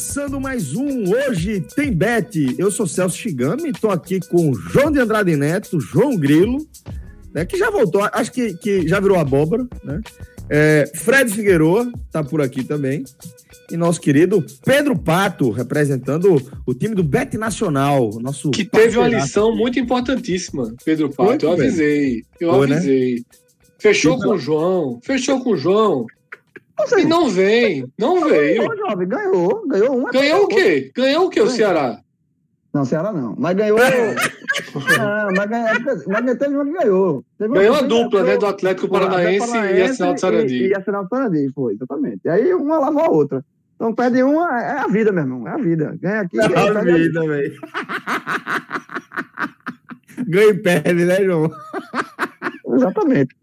Começando mais um Hoje Tem Bet. Eu sou Celso Chigami, estou aqui com João de Andrade Neto, João Grilo, né, que já voltou, acho que, que já virou abóbora, né? É, Fred Figueroa está por aqui também. E nosso querido Pedro Pato, representando o time do Bet Nacional. Nosso que teve uma lição muito importantíssima, Pedro Pato. eu avisei. Eu Foi, né? avisei. Né? Fechou então... com o João. Fechou com o João. E não vem, não veio. Ganhou, jovem, ganhou, ganhou uma. Ganhou o quê? Ganhou o quê, o Ceará? Não, Ceará não. Mas ganhou. não, mas, ganhou, mas teve uma que ganhou. Teve ganhou a dupla, né? Do Atlético Paranaense, Paranaense e Arsenal de Sarandi. E, Arsenal de Sarandi, foi, exatamente. E aí uma lava a outra. Então perde uma, é a vida, meu irmão. É a vida. Ganha aqui. É a vida, velho. Ganha e perde, né, João? Exatamente.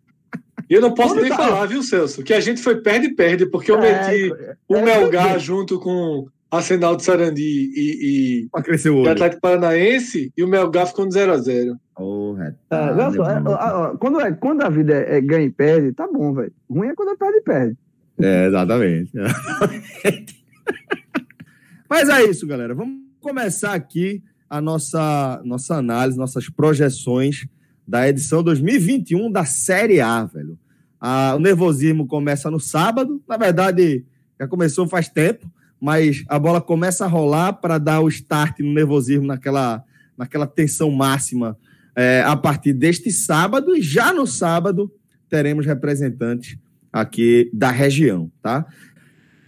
E eu não posso nem tá? falar, viu, Celso? Que a gente foi perde-perde, porque eu é, meti é, o é, Melgar junto com Arsenal de Sarandi e, e, crescer o Atlético Paranaense e o Melgar ficou no 0x0. Oh, é, quando, é, quando a vida é, ganha e perde, tá bom, velho. Ruim é quando perde e perde. É, exatamente. Mas é isso, galera. Vamos começar aqui a nossa, nossa análise, nossas projeções da edição 2021 da Série A, velho. Ah, o nervosismo começa no sábado, na verdade, já começou faz tempo, mas a bola começa a rolar para dar o start no nervosismo, naquela, naquela tensão máxima é, a partir deste sábado, e já no sábado teremos representantes aqui da região, tá?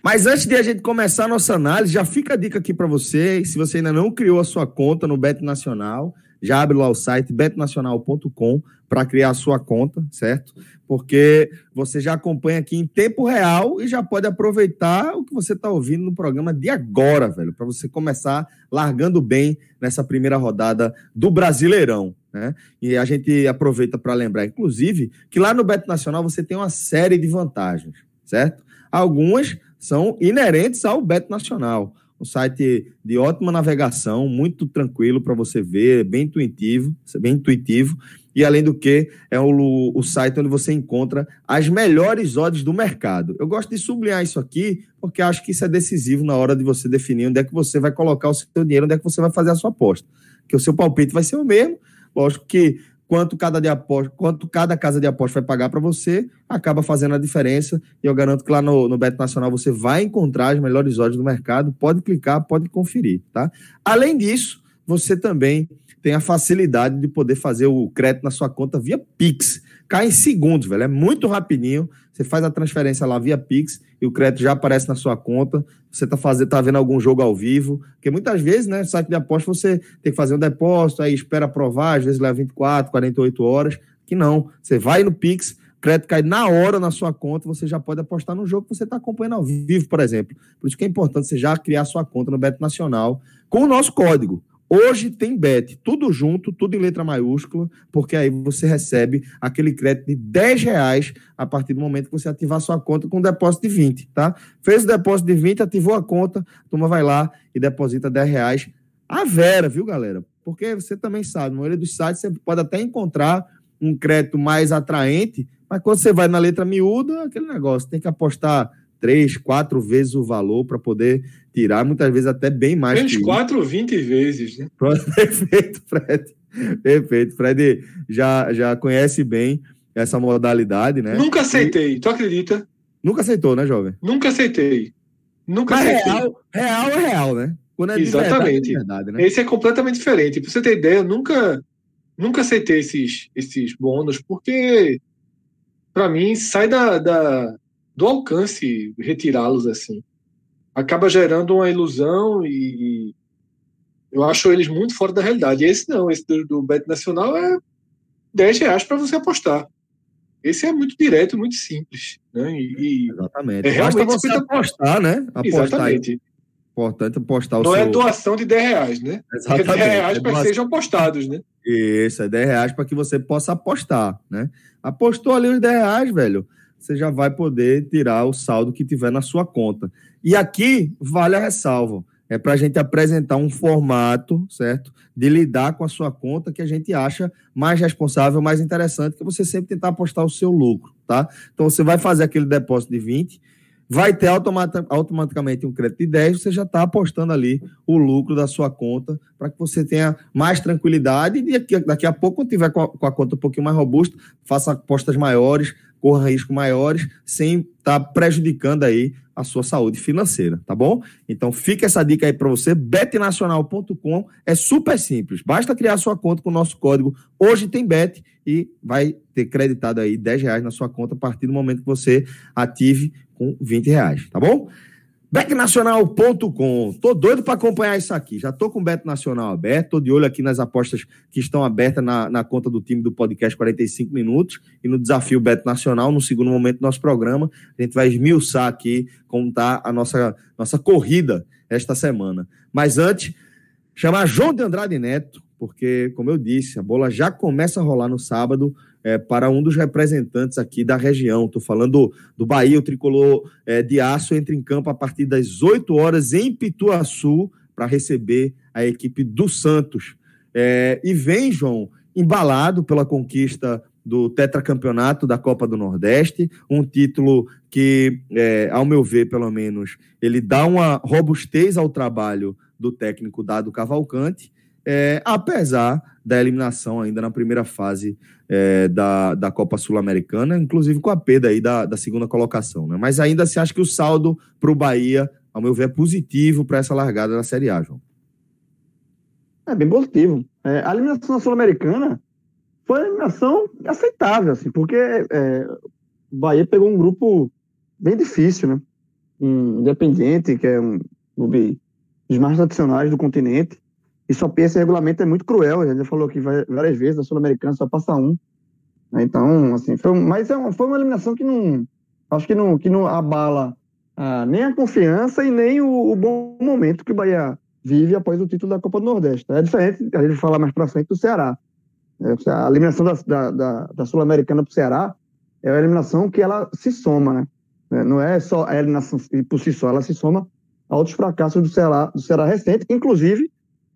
Mas antes de a gente começar a nossa análise, já fica a dica aqui para você, se você ainda não criou a sua conta no Bet Nacional, já abre lá o site betnacional.com para criar a sua conta, certo? Porque você já acompanha aqui em tempo real e já pode aproveitar o que você está ouvindo no programa de agora, velho, para você começar largando bem nessa primeira rodada do Brasileirão. Né? E a gente aproveita para lembrar, inclusive, que lá no Beto Nacional você tem uma série de vantagens, certo? Algumas são inerentes ao Beto Nacional um site de ótima navegação, muito tranquilo para você ver, bem intuitivo, bem intuitivo. E além do que, é o, o site onde você encontra as melhores odds do mercado. Eu gosto de sublinhar isso aqui, porque acho que isso é decisivo na hora de você definir onde é que você vai colocar o seu dinheiro, onde é que você vai fazer a sua aposta. Que o seu palpite vai ser o mesmo. Lógico que quanto cada, de aposta, quanto cada casa de aposta vai pagar para você, acaba fazendo a diferença. E eu garanto que lá no, no Beto Nacional você vai encontrar as melhores odds do mercado. Pode clicar, pode conferir, tá? Além disso, você também tem a facilidade de poder fazer o crédito na sua conta via Pix. Cai em segundos, velho. É muito rapidinho. Você faz a transferência lá via Pix e o crédito já aparece na sua conta. Você está fazendo, tá vendo algum jogo ao vivo. Porque muitas vezes, né, site de aposta, você tem que fazer um depósito, aí espera aprovar, às vezes leva 24, 48 horas. Que não. Você vai no Pix, crédito cai na hora na sua conta, você já pode apostar no jogo que você está acompanhando ao vivo, por exemplo. Por isso que é importante você já criar sua conta no Beto Nacional com o nosso código. Hoje tem bet, tudo junto, tudo em letra maiúscula, porque aí você recebe aquele crédito de 10 reais a partir do momento que você ativar sua conta com depósito de 20, tá? Fez o depósito de 20, ativou a conta, a turma vai lá e deposita 10 reais a vera, viu, galera? Porque você também sabe, no maioria dos sites você pode até encontrar um crédito mais atraente, mas quando você vai na letra miúda, aquele negócio, tem que apostar três, quatro vezes o valor para poder tirar, muitas vezes até bem mais. Três, quatro, vinte vezes, né? Perfeito, Fred. Perfeito. Fred já, já conhece bem essa modalidade, né? Nunca aceitei, e... tu acredita? Nunca aceitou, né, jovem? Nunca aceitei. Nunca Mas aceitei. Real, real é real, né? Quando é Exatamente. Verdade, é verdade, né? Esse é completamente diferente. Pra você ter ideia, eu nunca, nunca aceitei esses, esses bônus, porque para mim sai da, da do alcance retirá-los assim. Acaba gerando uma ilusão e, eu acho eles muito fora da realidade. esse não, esse do, do Bet Nacional é 10 reais para você apostar. Esse é muito direto, muito simples. Né? E, Exatamente. É realmente Basta você apostar, né? Apostar Exatamente. Aí. Importante apostar o Não é seu... é doação de 10 reais, né? Exatamente. É 10 reais é para que sejam apostados, né? Isso, é 10 reais para que você possa apostar, né? Apostou ali os 10 reais, velho, você já vai poder tirar o saldo que tiver na sua conta. E aqui vale a ressalva é para a gente apresentar um formato, certo? De lidar com a sua conta que a gente acha mais responsável, mais interessante, que você sempre tentar apostar o seu lucro, tá? Então você vai fazer aquele depósito de 20, vai ter automaticamente um crédito de 10, você já está apostando ali o lucro da sua conta para que você tenha mais tranquilidade e daqui, a pouco, quando tiver com a conta um pouquinho mais robusta, faça apostas maiores, corra riscos maiores, sem estar tá prejudicando aí a sua saúde financeira, tá bom? Então fica essa dica aí para você, betnacional.com, é super simples, basta criar sua conta com o nosso código Hoje Tem Bet e vai ter creditado aí 10 reais na sua conta a partir do momento que você ative com 20 reais, tá bom? Betnacional.com. Tô doido para acompanhar isso aqui. Já tô com o Beto Nacional aberto, tô de olho aqui nas apostas que estão abertas na, na conta do time do podcast 45 minutos e no desafio Beto Nacional, no segundo momento do nosso programa. A gente vai esmiuçar aqui como tá a nossa, nossa corrida esta semana. Mas antes, chamar João de Andrade Neto, porque, como eu disse, a bola já começa a rolar no sábado é, para um dos representantes aqui da região. Estou falando do Bahia, o tricolor é, de aço entra em campo a partir das 8 horas em Pituaçu para receber a equipe do Santos. É, e vem, João, embalado pela conquista do tetracampeonato da Copa do Nordeste, um título que, é, ao meu ver, pelo menos, ele dá uma robustez ao trabalho do técnico Dado Cavalcante, é, apesar da eliminação ainda na primeira fase é, da, da Copa Sul-Americana, inclusive com a perda aí da, da segunda colocação. Né? Mas ainda se acha que o saldo para o Bahia, ao meu ver, é positivo para essa largada da Série A, João. É bem positivo. É, a eliminação da Sul-Americana foi uma eliminação aceitável, assim, porque é, o Bahia pegou um grupo bem difícil, né? Um Independiente, que é um clube dos mais tradicionais do continente, e só esse regulamento é muito cruel. A gente já falou aqui várias vezes, a Sul-Americana só passa um. Né? Então, assim, foi, mas é uma, foi uma eliminação que não. Acho que não, que não abala ah, nem a confiança e nem o, o, bom momento que o Bahia vive após o título da Copa do Nordeste. É diferente, a gente falar mais para frente, do Ceará. É, a eliminação da, da, da, da Sul-Americana para o Ceará é uma eliminação que ela se soma, né? É, não é só a eliminação por si só, ela se soma a outros fracassos do Ceará, do Ceará recente, inclusive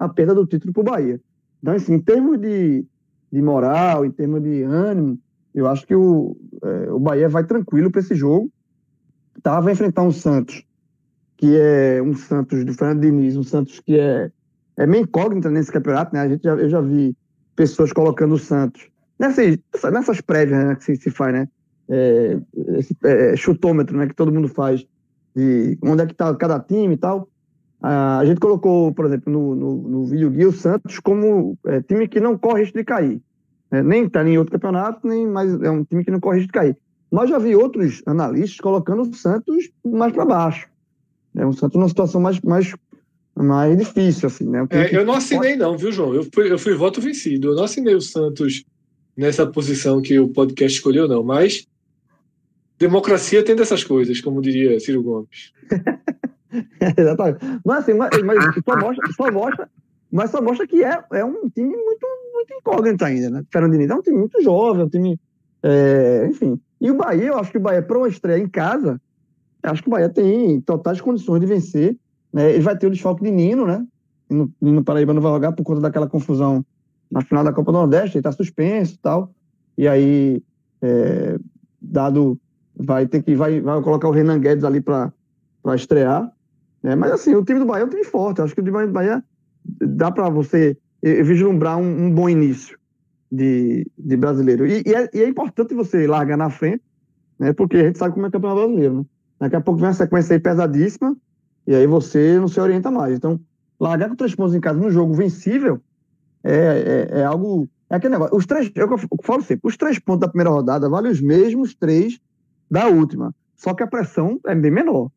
a perda do título para o Bahia. Então, assim, em termos de, de moral, em termos de ânimo, eu acho que o, é, o Bahia vai tranquilo para esse jogo. Tá, vai enfrentar um Santos, que é um Santos do Fernando Diniz, um Santos que é, é meio incógnita nesse campeonato, né? A gente já, eu já vi pessoas colocando o Santos nessas, nessas prévias né, que se, se faz, né? É, esse é, chutômetro né, que todo mundo faz de onde é que está cada time e tal. A gente colocou, por exemplo, no, no, no vídeo guia o Santos como é, time que não corre risco de cair. É, nem está em outro campeonato, nem mais é um time que não corre risco de cair. Mas já vi outros analistas colocando o Santos mais para baixo. É um Santos numa situação mais, mais, mais difícil, assim, né? É, eu não assinei, não, viu, João? Eu fui, eu fui voto vencido. Eu não assinei o Santos nessa posição que o podcast escolheu, não. Mas democracia tem dessas coisas, como diria Ciro Gomes. Exatamente. Mas assim, mas, mas só, mostra, só mostra, mas só mostra que é, é um time muito, muito incógnito ainda, né? Fernando Diniz é um time muito jovem, um time. É, enfim. E o Bahia, eu acho que o Bahia, para uma estreia em casa, acho que o Bahia tem totais condições de vencer. Né? Ele vai ter o desfalque de Nino, né? Nino, Nino Paraíba não vai jogar por conta daquela confusão na final da Copa do Nordeste, ele está suspenso e tal. E aí, é, dado, vai ter que vai, vai colocar o Renan Guedes ali para estrear. É, mas assim, o time do Bahia é um time forte. Acho que o time do Bahia dá para você vislumbrar um, um, bom início de, de brasileiro. E, e, é, e, é, importante você largar na frente, né? Porque a gente sabe como é o campeonato brasileiro, né? Daqui a pouco vem uma sequência aí pesadíssima, e aí você não se orienta mais. Então, largar com três pontos em casa no jogo vencível é, é, é algo. É aquele negócio. Os três, eu falo sempre, os três pontos da primeira rodada valem os mesmos três da última. só que a pressão é bem menor.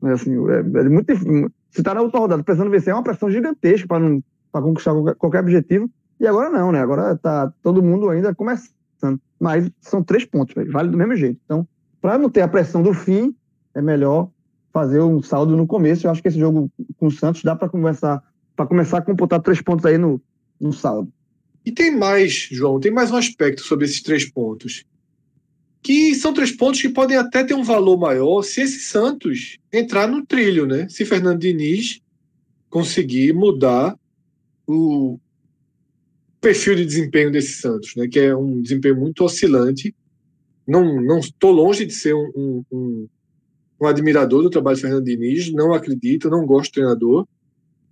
Né? Assim, é, é muito Se está na outra rodada precisando vencer, é uma pressão gigantesca para conquistar qualquer, qualquer objetivo. E agora não, né? Agora tá todo mundo ainda começando. Mas são três pontos, véio, vale do mesmo jeito. Então, para não ter a pressão do fim, é melhor fazer um saldo no começo. Eu acho que esse jogo com o Santos dá para começar, para começar a computar três pontos aí no, no saldo. E tem mais, João, tem mais um aspecto sobre esses três pontos. Que são três pontos que podem até ter um valor maior se esse Santos entrar no trilho, né? Se Fernando Diniz conseguir mudar o perfil de desempenho desse Santos, né? Que é um desempenho muito oscilante. Não não estou longe de ser um, um, um, um admirador do trabalho de Fernando Diniz, não acredito, não gosto do treinador.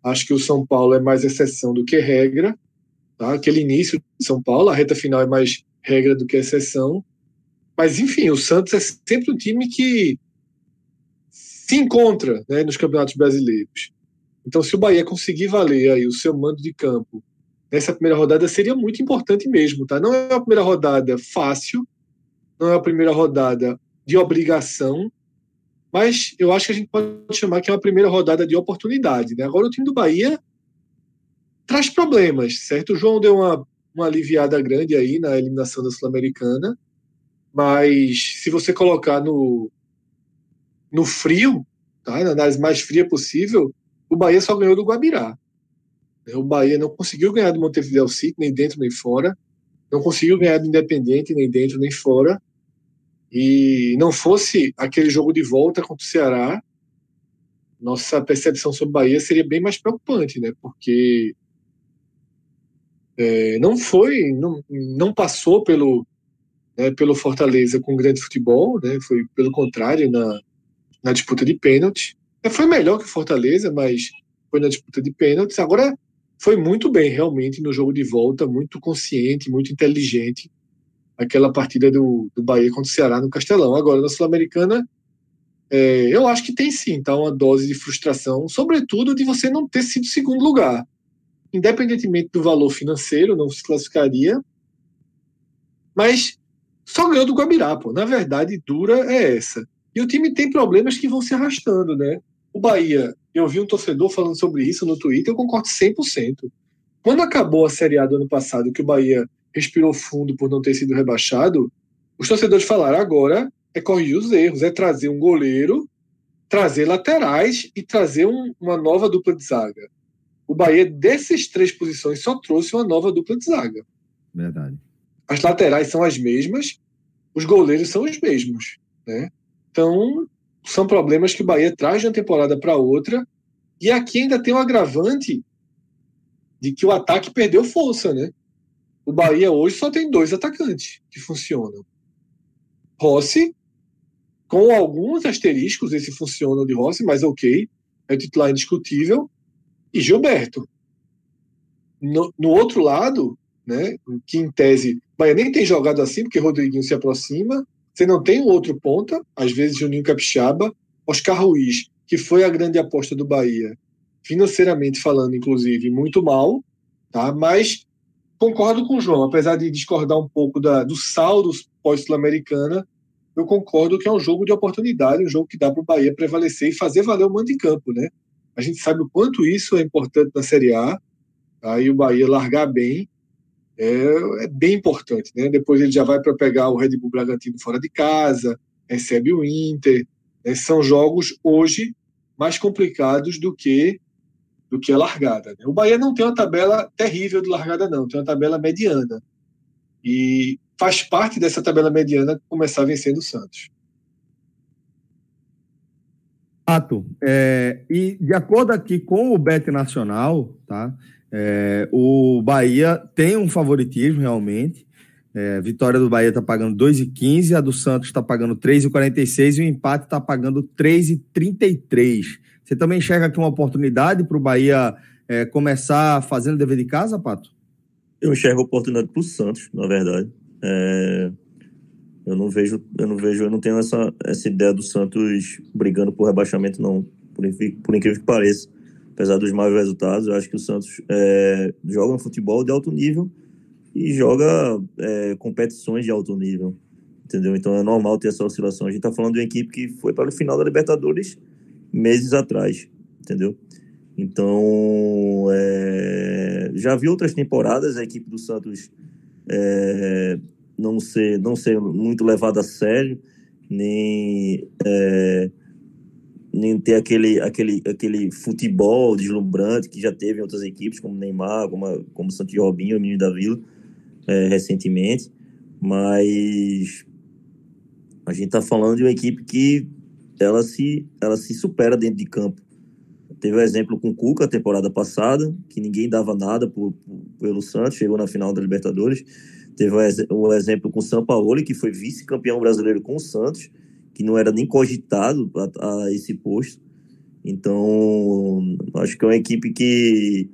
Acho que o São Paulo é mais exceção do que regra Tá? Aquele início de São Paulo, a reta final é mais regra do que exceção. Mas, enfim, o Santos é sempre um time que se encontra né, nos campeonatos brasileiros. Então, se o Bahia conseguir valer aí o seu mando de campo nessa primeira rodada, seria muito importante mesmo. Tá? Não é uma primeira rodada fácil, não é uma primeira rodada de obrigação, mas eu acho que a gente pode chamar que é uma primeira rodada de oportunidade. Né? Agora, o time do Bahia traz problemas, certo? O João deu uma, uma aliviada grande aí na eliminação da Sul-Americana, mas se você colocar no, no frio, tá? na análise mais fria possível, o Bahia só ganhou do Guabirá. O Bahia não conseguiu ganhar do Montevideo City, nem dentro nem fora. Não conseguiu ganhar do Independente, nem dentro nem fora. E não fosse aquele jogo de volta contra o Ceará, nossa percepção sobre o Bahia seria bem mais preocupante, né? Porque é, não foi, não, não passou pelo, né, pelo Fortaleza com grande futebol, né, foi pelo contrário na, na disputa de pênalti. É, foi melhor que o Fortaleza, mas foi na disputa de pênaltis. Agora foi muito bem realmente no jogo de volta, muito consciente, muito inteligente. Aquela partida do, do Bahia contra o Ceará no Castelão. Agora, na Sul-Americana, é, eu acho que tem sim tá, uma dose de frustração, sobretudo de você não ter sido segundo lugar independentemente do valor financeiro, não se classificaria. Mas só ganhou do Guabirá, pô. Na verdade, dura é essa. E o time tem problemas que vão se arrastando, né? O Bahia, eu vi um torcedor falando sobre isso no Twitter, eu concordo 100%. Quando acabou a Série A do ano passado, que o Bahia respirou fundo por não ter sido rebaixado, os torcedores falaram agora é corrigir os erros, é trazer um goleiro, trazer laterais e trazer um, uma nova dupla de zaga o Bahia, dessas três posições, só trouxe uma nova dupla de zaga. Verdade. As laterais são as mesmas, os goleiros são os mesmos. Né? Então, são problemas que o Bahia traz de uma temporada para outra. E aqui ainda tem um agravante de que o ataque perdeu força, né? O Bahia hoje só tem dois atacantes que funcionam. Rossi, com alguns asteriscos, esse funciona de Rossi, mas ok, é titular indiscutível e Gilberto. No, no outro lado, né, que em tese, o Bahia nem tem jogado assim, porque Rodriguinho se aproxima, você não tem o outro ponta, às vezes Juninho Capixaba, Oscar Ruiz, que foi a grande aposta do Bahia, financeiramente falando, inclusive, muito mal, tá? mas concordo com o João, apesar de discordar um pouco da, do saldo pós-sul-americana, eu concordo que é um jogo de oportunidade, um jogo que dá para o Bahia prevalecer e fazer valer o mando de campo, né? A gente sabe o quanto isso é importante na Série A. Aí o Bahia largar bem é, é bem importante, né? Depois ele já vai para pegar o Red Bull Bragantino fora de casa, recebe o Inter. Né? São jogos hoje mais complicados do que do que a largada. Né? O Bahia não tem uma tabela terrível de largada, não, tem uma tabela mediana. E faz parte dessa tabela mediana começar vencendo o Santos. Fato. É, e de acordo aqui com o Bet Nacional, tá? É, o Bahia tem um favoritismo realmente. É, vitória do Bahia está pagando 2,15, a do Santos está pagando 3,46 e o empate está pagando 3,33. Você também enxerga aqui uma oportunidade para o Bahia é, começar fazendo dever de casa, Pato? Eu enxergo oportunidade para o Santos, na verdade. É, eu não vejo, eu não vejo, eu não tenho essa, essa ideia do Santos brigando por rebaixamento, não. Por, por incrível que pareça. Apesar dos maus resultados, eu acho que o Santos é, joga um futebol de alto nível e joga é, competições de alto nível. entendeu? Então é normal ter essa oscilação. A gente está falando de uma equipe que foi para o final da Libertadores meses atrás, entendeu? Então, é, já vi outras temporadas a equipe do Santos é, não ser não ser muito levada a sério, nem é, nem ter aquele, aquele, aquele futebol deslumbrante que já teve em outras equipes, como Neymar, como, como Santos Robinho, o menino da Vila, é, recentemente. Mas a gente está falando de uma equipe que ela se, ela se supera dentro de campo. Teve o um exemplo com o Cuca, temporada passada, que ninguém dava nada por, por, pelo Santos, chegou na final da Libertadores. Teve o um exemplo com o São Paulo, que foi vice-campeão brasileiro com o Santos, que não era nem cogitado a, a esse posto. Então, acho que é uma equipe que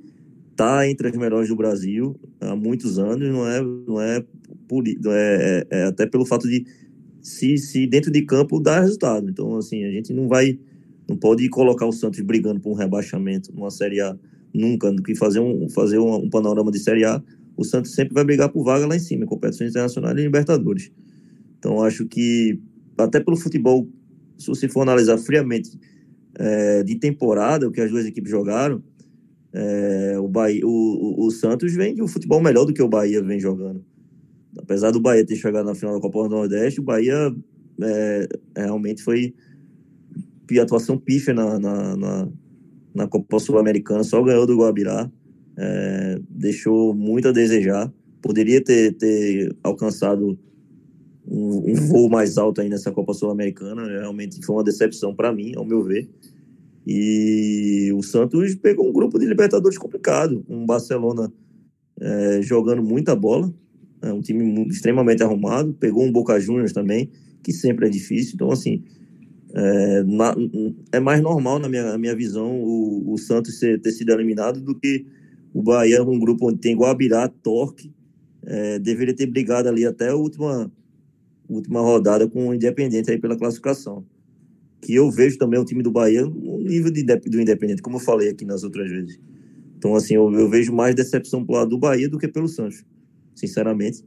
está entre as melhores do Brasil há muitos anos, não é, não é, por, é, é, é até pelo fato de se, se dentro de campo dar resultado. Então, assim, a gente não vai, não pode colocar o Santos brigando por um rebaixamento numa Série A nunca, do que fazer um, fazer um, um panorama de Série A. O Santos sempre vai brigar por vaga lá em cima, em competições internacionais e Libertadores. Então, acho que até pelo futebol, se você for analisar friamente é, de temporada, o que as duas equipes jogaram, é, o, Bahia, o, o, o, Santos vem de um futebol melhor do que o Bahia vem jogando. Apesar do Bahia ter chegado na final da Copa do Nordeste, o Bahia é, realmente foi atuação pífia na, na, na, na Copa Sul-Americana, só ganhou do Guabirá, deixou muito a desejar. Poderia ter, ter alcançado um, um voo mais alto aí nessa Copa Sul-Americana. Realmente foi uma decepção para mim, ao meu ver. E o Santos pegou um grupo de Libertadores complicado, um Barcelona é, jogando muita bola, é um time extremamente arrumado, pegou um Boca Juniors também, que sempre é difícil. Então, assim, é, na, é mais normal, na minha, na minha visão, o, o Santos ser, ter sido eliminado do que o Bahia, um grupo onde tem Guabirá, Torque, é, deveria ter brigado ali até a última, última rodada com o Independente aí pela classificação. Que eu vejo também o time do Bahia no nível de, do Independente, como eu falei aqui nas outras vezes. Então, assim, eu, eu vejo mais decepção pro lado do Bahia do que pelo Santos, sinceramente.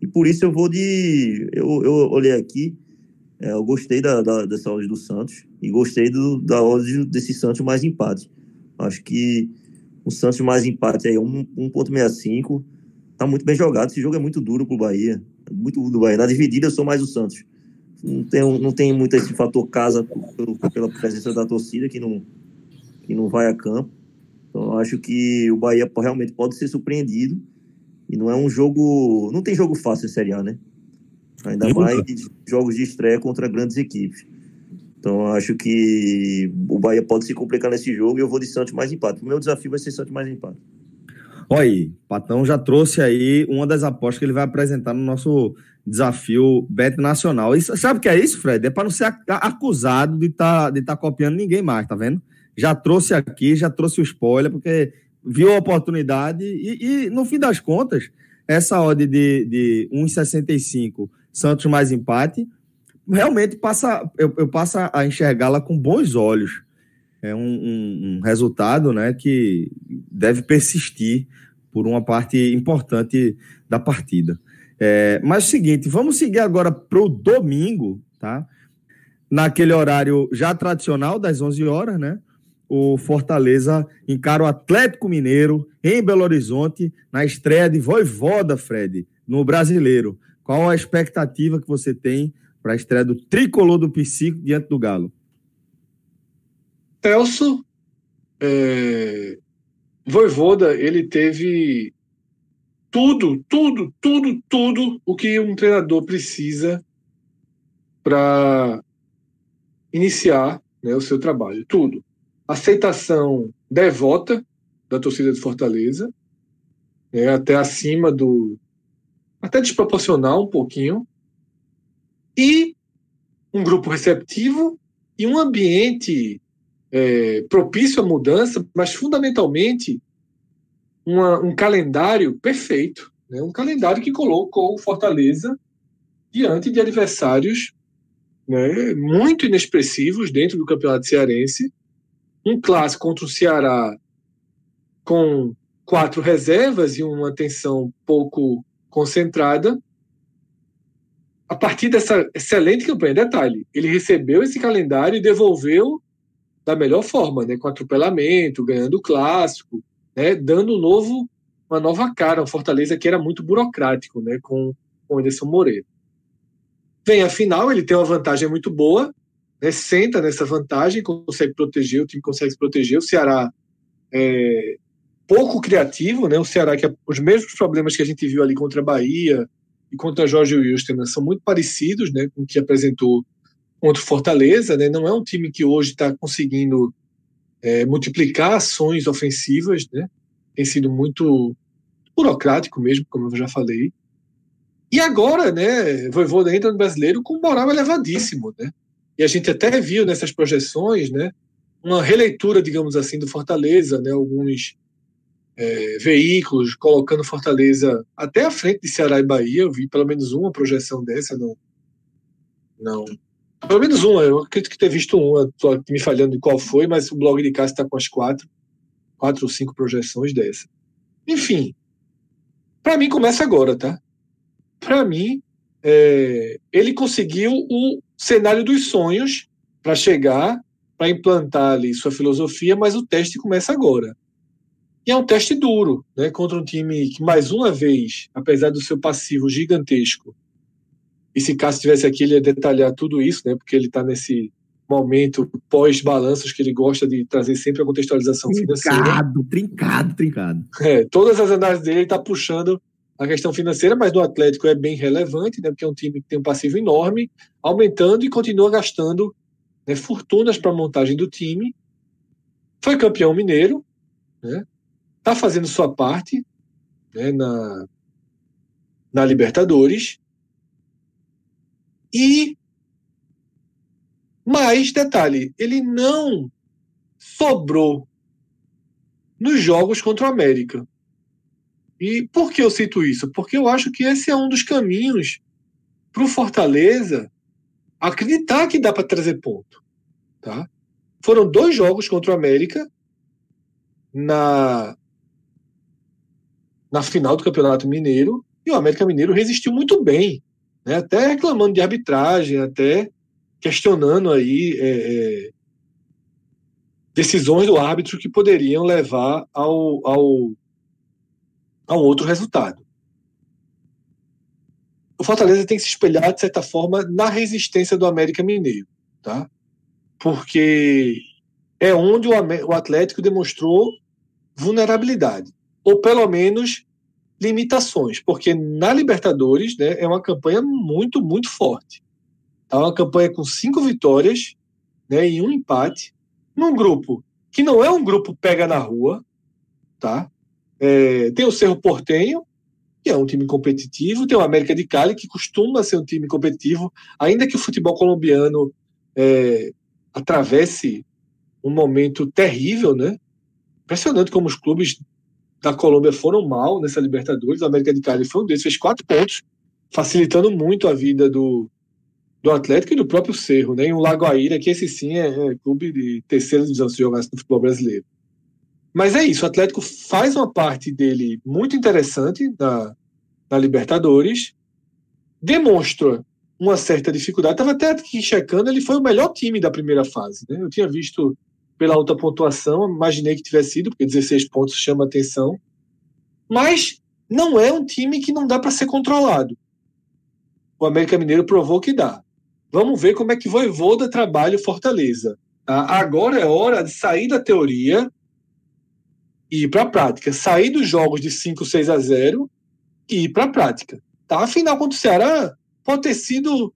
E por isso eu vou de. Eu, eu olhei aqui, é, eu gostei da, da, dessa odds do Santos e gostei do, da odds desse Santos mais empate. Acho que o Santos mais empate aí, 1,65, tá muito bem jogado. Esse jogo é muito duro pro Bahia muito do Bahia. Na dividida, eu sou mais o Santos. Não tem, não tem muito esse fator casa pelo, pela presença da torcida que não, que não vai a campo. Então, eu acho que o Bahia realmente pode ser surpreendido. E não é um jogo. Não tem jogo fácil em Série A, né? Ainda mais jogos de estreia contra grandes equipes. Então, acho que o Bahia pode se complicar nesse jogo e eu vou de Santos mais empate. O meu desafio vai ser Santos mais empate. Olha aí, Patão já trouxe aí uma das apostas que ele vai apresentar no nosso desafio Bet Nacional. Isso, sabe o que é isso, Fred? É para não ser acusado de estar tá, de tá copiando ninguém mais, tá vendo? Já trouxe aqui, já trouxe o spoiler, porque viu a oportunidade e, e no fim das contas, essa odd de, de 1,65 Santos mais empate, realmente passa, eu, eu passo a enxergá-la com bons olhos é um, um, um, resultado né, que deve persistir por uma parte importante da partida. É, mas é o seguinte, vamos seguir agora para o domingo, tá? Naquele horário já tradicional, das 11 horas, né? O Fortaleza encara o Atlético Mineiro em Belo Horizonte na estreia de Voivoda, Fred, no Brasileiro. Qual a expectativa que você tem para a estreia do tricolor do Psico diante do Galo? Celso, é, Voivoda, ele teve tudo, tudo, tudo, tudo o que um treinador precisa para iniciar né, o seu trabalho. Tudo. Aceitação devota da torcida de Fortaleza, né, até acima do. até desproporcional um pouquinho. E um grupo receptivo e um ambiente é, propício à mudança, mas fundamentalmente uma, um calendário perfeito, né? um calendário que colocou o Fortaleza diante de adversários né, muito inexpressivos dentro do campeonato cearense, um clássico contra o Ceará com quatro reservas e uma atenção pouco concentrada, a partir dessa excelente campanha, detalhe, ele recebeu esse calendário e devolveu da melhor forma, né, com atropelamento, ganhando o clássico, né, dando um novo, uma nova cara, um Fortaleza que era muito burocrático, né, com o Anderson Moreira. Vem a final, ele tem uma vantagem muito boa, né, senta nessa vantagem, consegue proteger, o time consegue se proteger. O Ceará é pouco criativo, né? O Ceará que é, os mesmos problemas que a gente viu ali contra a Bahia e contra Jorge né, são muito parecidos, né, com o que apresentou contra o Fortaleza, né? Não é um time que hoje está conseguindo é, multiplicar ações ofensivas, né? Tem sido muito burocrático mesmo, como eu já falei. E agora, né, Voivoda entra no brasileiro com moral elevadíssimo, né? E a gente até viu nessas projeções, né, uma releitura, digamos assim, do Fortaleza, né, alguns é, veículos colocando Fortaleza até à frente de Ceará e Bahia. Eu vi pelo menos uma projeção dessa, não, não. Pelo menos uma, eu acredito que ter visto uma, estou me falhando de qual foi, mas o blog de casa está com as quatro, quatro ou cinco projeções dessa. Enfim, para mim começa agora, tá? para mim, é, ele conseguiu o cenário dos sonhos para chegar, para implantar ali sua filosofia, mas o teste começa agora. E é um teste duro, né, contra um time que, mais uma vez, apesar do seu passivo gigantesco, e se Cássio estivesse aqui, ele ia detalhar tudo isso, né, porque ele está nesse momento pós-balanços que ele gosta de trazer sempre a contextualização trincado, financeira. Trincado, trincado, trincado. É, todas as análises dele ele está puxando a questão financeira, mas do Atlético é bem relevante, né, porque é um time que tem um passivo enorme, aumentando e continua gastando né, fortunas para a montagem do time. Foi campeão mineiro, né, está fazendo sua parte né, na, na Libertadores. E mais detalhe, ele não sobrou nos jogos contra o América. E por que eu cito isso? Porque eu acho que esse é um dos caminhos para o Fortaleza acreditar que dá para trazer ponto. Tá? Foram dois jogos contra o América na, na final do Campeonato Mineiro e o América Mineiro resistiu muito bem, né? até reclamando de arbitragem, até questionando aí é, é, decisões do árbitro que poderiam levar ao, ao a um outro resultado. O Fortaleza tem que se espelhar, de certa forma, na resistência do América Mineiro, tá? Porque é onde o Atlético demonstrou vulnerabilidade, ou pelo menos limitações, porque na Libertadores né, é uma campanha muito, muito forte. Tá uma campanha com cinco vitórias né, e um empate, num grupo que não é um grupo pega na rua, tá? É, tem o Cerro Portenho, que é um time competitivo, tem o América de Cali, que costuma ser um time competitivo, ainda que o futebol colombiano é, atravesse um momento terrível, né? Impressionante como os clubes da Colômbia foram mal nessa Libertadores. O América de Cali foi um deles, fez quatro pontos, facilitando muito a vida do, do Atlético e do próprio Cerro, né? E um Lagoaíra, que esse sim é, é clube de terceira divisão se jogasse no futebol brasileiro. Mas é isso, o Atlético faz uma parte dele muito interessante na, na Libertadores, demonstra uma certa dificuldade. Estava até aqui checando, ele foi o melhor time da primeira fase. Né? Eu tinha visto pela alta pontuação, imaginei que tivesse sido, porque 16 pontos chama atenção. Mas não é um time que não dá para ser controlado. O América Mineiro provou que dá. Vamos ver como é que Voivoda trabalha o Fortaleza. Tá? Agora é hora de sair da teoria e ir para a prática. Sair dos jogos de 5, 6 a 0 e ir para a prática. Tá? Afinal, contra o Ceará, pode ter sido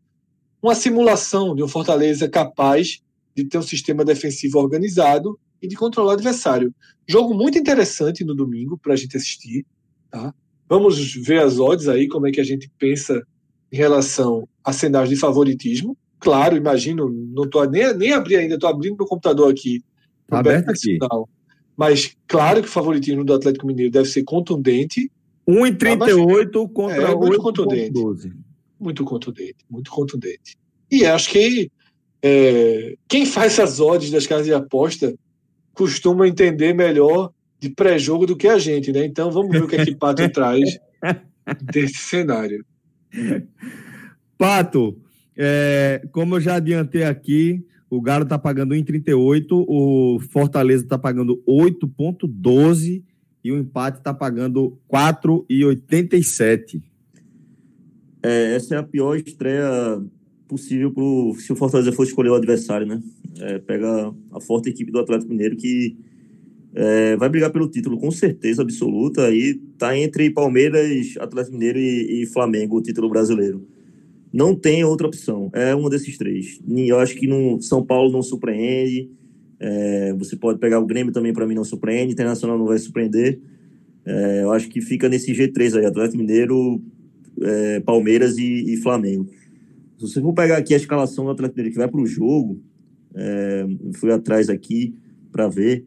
uma simulação de um Fortaleza capaz de ter um sistema defensivo organizado e de controlar o adversário. Jogo muito interessante no domingo para a gente assistir. Tá? Vamos ver as odds aí, como é que a gente pensa em relação a cenários de favoritismo. Claro, imagino, não estou nem, nem abri ainda, estou abrindo meu computador aqui. Tá aberto aqui. Mas claro que o favoritismo do Atlético Mineiro deve ser contundente. 1,38 contra é, muito contundente. 12. Muito contundente, muito contundente. E acho que é, quem faz essas odds das casas de aposta costuma entender melhor de pré-jogo do que a gente, né? Então vamos ver o que é que Pato traz desse cenário. Pato, é, como eu já adiantei aqui, o Galo está pagando 1,38, o Fortaleza está pagando 8,12 e o empate está pagando 4,87. É, essa é a pior estreia possível pro, se o Fortaleza for escolher o adversário, né? É, pega a forte equipe do Atlético Mineiro que é, vai brigar pelo título com certeza absoluta. Aí tá entre Palmeiras, Atlético Mineiro e, e, Flamengo, o título brasileiro. Não tem outra opção. É uma desses três. Eu acho que no São Paulo não surpreende. É, você pode pegar o Grêmio também, para mim, não surpreende. Internacional não vai surpreender. É, eu acho que fica nesse G3 aí: Atlético Mineiro, é, Palmeiras e, e, Flamengo. Se você for pegar aqui a escalação do Atlético Mineiro que vai para o jogo, é, fui atrás aqui para ver.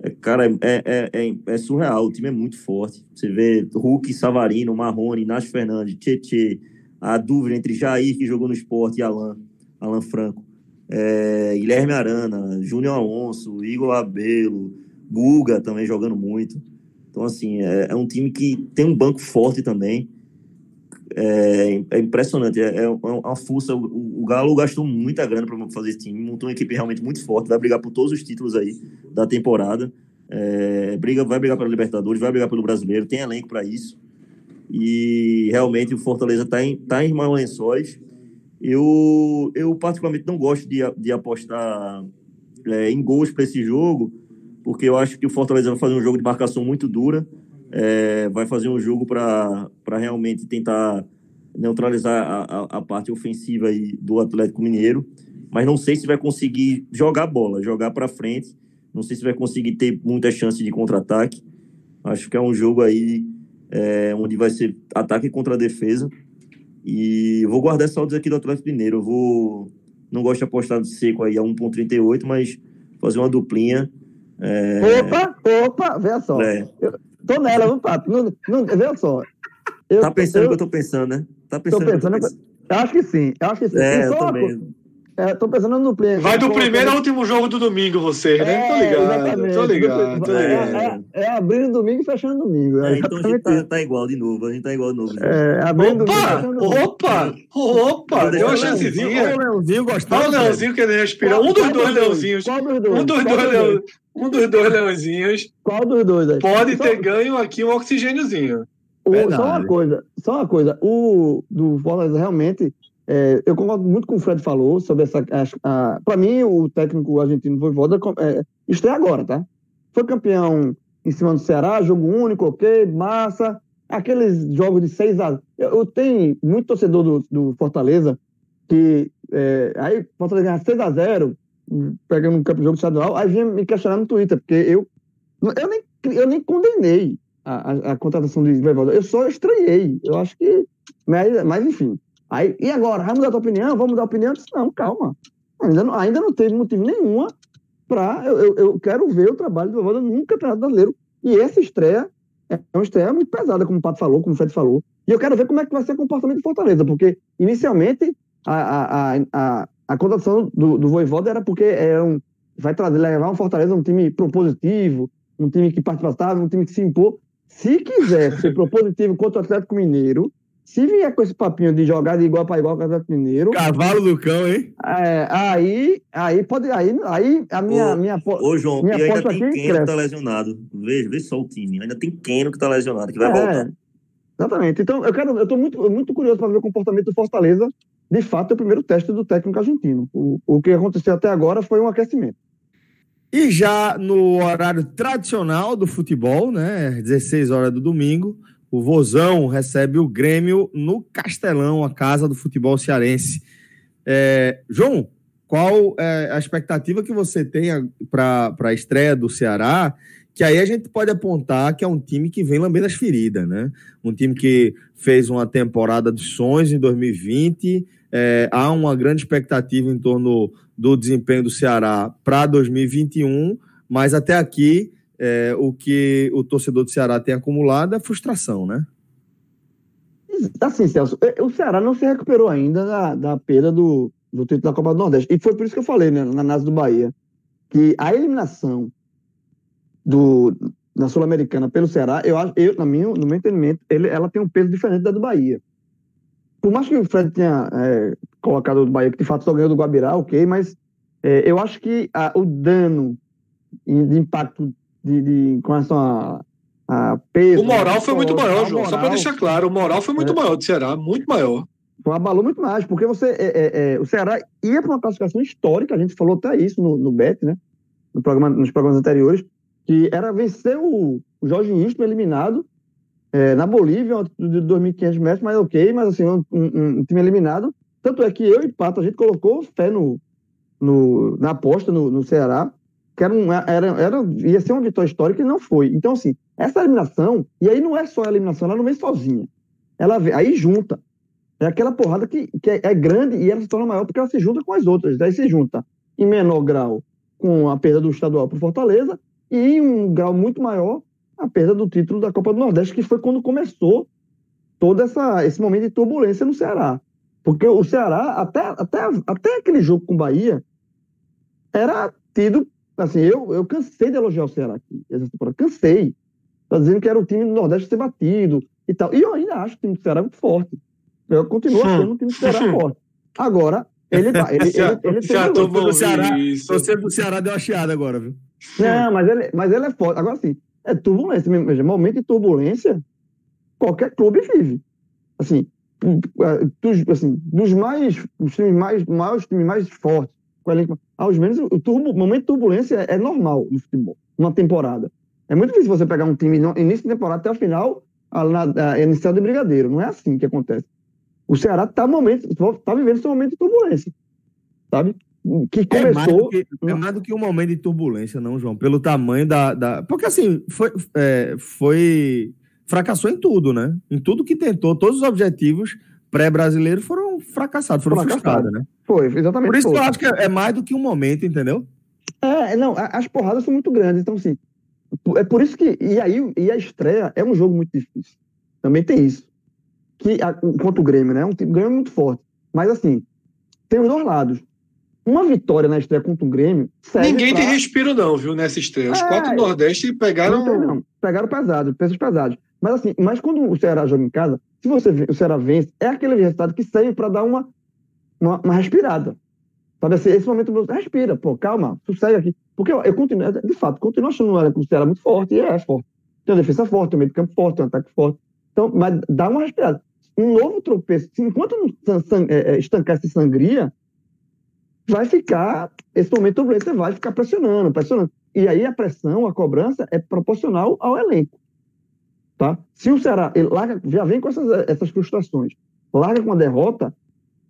É, cara, é, é, é, é, surreal. O time é muito forte. Você vê Hulk, Savarino, Marrone, Nath Fernandes, Tietê, a dúvida entre Jair, que jogou no esporte, e Alan, Alan Franco. É, Guilherme Arana, Júnior Alonso, Igor Abelo, Guga também jogando muito. Então, assim, é, é, um time que tem um banco forte também. É, é impressionante, é, é, uma força. O, o, Galo gastou muita grana para fazer esse time, montou uma equipe realmente muito forte, vai brigar por todos os títulos aí da temporada. É, briga, vai brigar pela Libertadores, vai brigar pelo Brasileiro, tem elenco para isso. E realmente o Fortaleza está em, tá em irmãos lençóis. Eu, eu particularmente não gosto de, de apostar é, em gols para esse jogo, porque eu acho que o Fortaleza vai fazer um jogo de marcação muito dura, é, vai fazer um jogo para realmente tentar neutralizar a, a, a, parte ofensiva aí do Atlético Mineiro, mas não sei se vai conseguir jogar bola, jogar para frente, não sei se vai conseguir ter muita chance de contra-ataque. Acho que é um jogo aí é, onde vai ser ataque contra defesa. E vou guardar essa odds aqui do Atlético Mineiro. Eu vou. Não gosto de apostar de seco aí a 1,38, mas fazer uma duplinha. É... Opa, opa, vê só. É. Eu tô nela, não papo. Não, não, vê só. Eu, tá pensando o que eu tô pensando, né? Tá pensando. Tô pensando, eu, tô pensando. eu acho que sim. Eu acho que sim. É, eu também. É, tô pensando no play. Vai do primeiro ao último jogo do domingo, você, né? É, tô ligado, tô ligado. É, é, é, abrindo domingo e fechando domingo. É, então a gente tá, tá, igual de novo, a gente tá igual de novo. É, abrindo opa, domingo, opa, opa, deu uma chancezinha. O Leãozinho gostou. Olha o Leãozinho que ele respira. Um dos dois Leãozinhos. Um dos dois Um dos dois Leãozinhos. Qual dos dois? Pode ter ganho aqui um oxigêniozinho. só uma coisa, só uma coisa. O do Fortaleza realmente é, eu concordo muito com o Fred falou sobre essa. Para mim, o técnico argentino Voivoda é, estreia agora, tá? Foi campeão em cima do Ceará, jogo único, ok, massa. Aqueles jogos de 6 a. Eu, eu tenho muito torcedor do, do Fortaleza que. É, aí Fortaleza ganha 6 a 0 pegando um campo de jogo estadual, aí vinha me questionar no Twitter, porque eu, eu, nem, eu nem condenei a, a, a contratação de Voivoda, eu só estranhei. Eu acho que. Mas, mas enfim. Aí, e agora? Vai mudar a tua opinião? Vamos mudar a opinião? Disse, não, calma. Ainda não, ainda não teve motivo nenhuma para. Eu, eu, eu, quero ver o trabalho do Voivoda num campeonato brasileiro. E essa estreia é uma estreia muito pesada, como o Pato falou, como o Fred falou. E eu quero ver como é que vai ser o comportamento do Fortaleza, porque inicialmente a, a, a, a, contratação do, do Voivoda era porque era um, vai trazer, levar um Fortaleza um time propositivo, um time que participava, um time que se impôs. Se quiser ser propositivo contra o Atlético Mineiro, se vier com esse papinho de jogar de igual para igual com o Atlético Mineiro. Cavalo do cão, hein? É, aí, aí pode. Aí, aí a minha. Ô, minha, ô João, minha e ainda tem Keno que tá lesionado. Veja, veja só o time. Ainda tem Keno que tá lesionado, que vai é, voltar. Exatamente. Então, eu quero, eu tô muito, muito curioso para ver o comportamento do Fortaleza. De fato, é o primeiro teste do técnico argentino. O, o que aconteceu até agora foi um aquecimento. E já no horário tradicional do futebol, né? 16 horas do domingo, o Vozão recebe o Grêmio no Castelão, a casa do futebol cearense. É, João, qual é a expectativa que você tem para a estreia do Ceará? Que aí a gente pode apontar que é um time que vem lambendo as feridas, né? Um time que fez uma temporada de sonhos em 2020. É, há uma grande expectativa em torno do desempenho do Ceará para 2021, mas até aqui é, o que o torcedor do Ceará tem acumulado é frustração, né? Assim, Celso, é, o Ceará não se recuperou ainda da, da perda do, do título da Copa do Nordeste. E foi por isso que eu falei, né, na análise do Bahia, que a eliminação do, na Sul-Americana pelo Ceará, eu acho, eu, na minha, no meu entendimento, ele, ela tem um peso diferente da do Bahia. por mais que o Fred tenha é, colocado o Bahia, que de fato só ganhou do Guabirá, ok, mas é, eu acho que a, o dano de impacto de, de, com relação a, a peso. O moral foi muito maior, João. Moral, só para deixar claro, o moral foi muito é, maior do Ceará, muito maior. Abalou muito mais, porque você, é, é, é, o Ceará ia para uma classificação histórica, a gente falou até isso no, no BET, né? No programa, nos programas anteriores, que era vencer o, o Jorge Wilson eliminado é, na Bolívia, de 2.500 metros, mas ok, mas assim, um, um, um, time eliminado. Tanto é que eu e Pato, a gente colocou fé no, no, na aposta no, no Ceará, que era, um, era, era, ia ser uma vitória histórica e não foi. Então, assim, essa eliminação, e aí não é só a eliminação, ela não vem sozinha. Ela vem, aí junta. É aquela porrada que, que é, é, grande e ela se torna maior porque ela se junta com as outras. Daí se junta em menor grau com a perda do estadual para Fortaleza e em um grau muito maior a perda do título da Copa do Nordeste, que foi quando começou todo essa, esse momento de turbulência no Ceará. Porque o Ceará, até, até, até aquele jogo com o Bahia, era tido. Assim, eu, eu cansei de elogiar o Ceará aqui, essa temporada. Cansei. Tá dizendo que era o time do Nordeste ser batido e tal. E eu ainda acho o time do Ceará muito forte. Eu continuo achando o time do Ceará forte. Agora, ele vai. Ele, ele, ele, ele tem do Ceará, torcedor do Ceará deu uma chiada agora, viu? Não, mas ele, mas ele é forte. Agora sim, é turbulência mesmo. Veja, momento de turbulência, qualquer clube vive. Assim, dos, assim, dos mais, os times mais, maiores times mais fortes, com elenco, aos menos o turbo, momento de turbulência é, é, normal no futebol, numa temporada. É muito difícil você pegar um time no início de temporada até o final, a, na, a, inicial de brigadeiro. Não é assim que acontece. O Ceará está tá vivendo esse momento de turbulência. Sabe? que começou. É mais, que, é mais do que, um momento de turbulência, não, João, pelo tamanho da. da... Porque assim, foi, é, foi. Fracassou em tudo, né? Em tudo que tentou, todos os objetivos pré-brasileiros foram fracassados, foram frustrados, né? Foi, exatamente. Por isso foi. eu acho que é mais do que um momento, entendeu? É, não, as porradas são muito grandes, então assim. É por isso que. E aí, e a estreia é um jogo muito difícil. Também tem isso. Que, a, quanto o Grêmio, né? Um time Grêmio muito forte. Mas assim, tem os dois lados uma vitória na estreia contra o Grêmio. Ninguém pra... tem respiro, não, viu, nessa estreia. Os é, quatro do Nordeste pegaram. Não, não, pegaram pesado, pesos pesados. Mas assim, mas quando o Ceará joga em casa, se você o Ceará vence, é aquele resultado que serve para dar uma, uma, uma, respirada. Sabe assim, esse momento você respira, pô, calma, sossega aqui. Porque eu, eu continuo, de fato, continuo achando o Ceará muito forte, e é forte. Tem uma defesa forte, tem um meio de campo forte, tem um ataque forte. Então, mas dá uma respirada. Um novo tropeço, enquanto não é, é, estancar essa sangria, vai ficar, esse momento turbulência vai ficar pressionando, pressionando. E aí a pressão, a cobrança é proporcional ao elenco. Tá? Se o Ceará larga, já vem com essas, essas frustrações, larga com a derrota,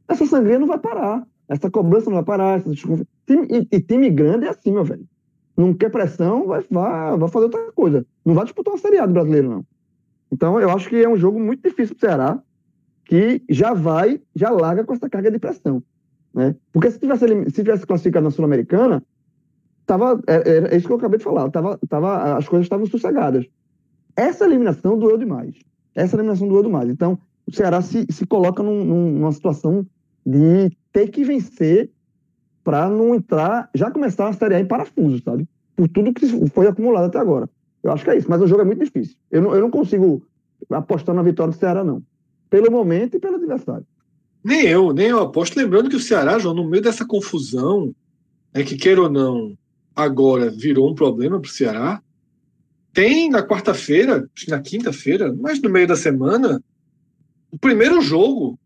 essa sangria não vai parar. Essa cobrança não vai parar. Essa time, e, e, time grande é assim, meu velho. Não quer pressão, vai, vai, vai fazer outra coisa. Não vai disputar uma Série A do brasileiro, não. Então, eu acho que é um jogo muito difícil para o Ceará, que já vai, já larga com essa carga de pressão. Né? Porque se tivesse, se tivesse classificado na Sul-Americana, tava, é, é, isso que eu acabei de falar, tava, tava, as coisas estavam sossegadas. Essa eliminação doeu demais. Essa eliminação doeu demais. Então, o Ceará se, se coloca num, numa situação de ter que vencer para não entrar, já começar a Série A em parafuso, sabe? Por tudo que foi acumulado até agora. Eu acho que é isso, mas o jogo é muito difícil. Eu não, eu não consigo apostar na vitória do Ceará, não. Pelo momento e pelo adversário. Nem eu, nem eu aposto. Lembrando que o Ceará, João, no meio dessa confusão, é que queira ou não, agora virou um problema para o Ceará. Tem na quarta-feira, na quinta-feira, mas no meio da semana, o primeiro jogo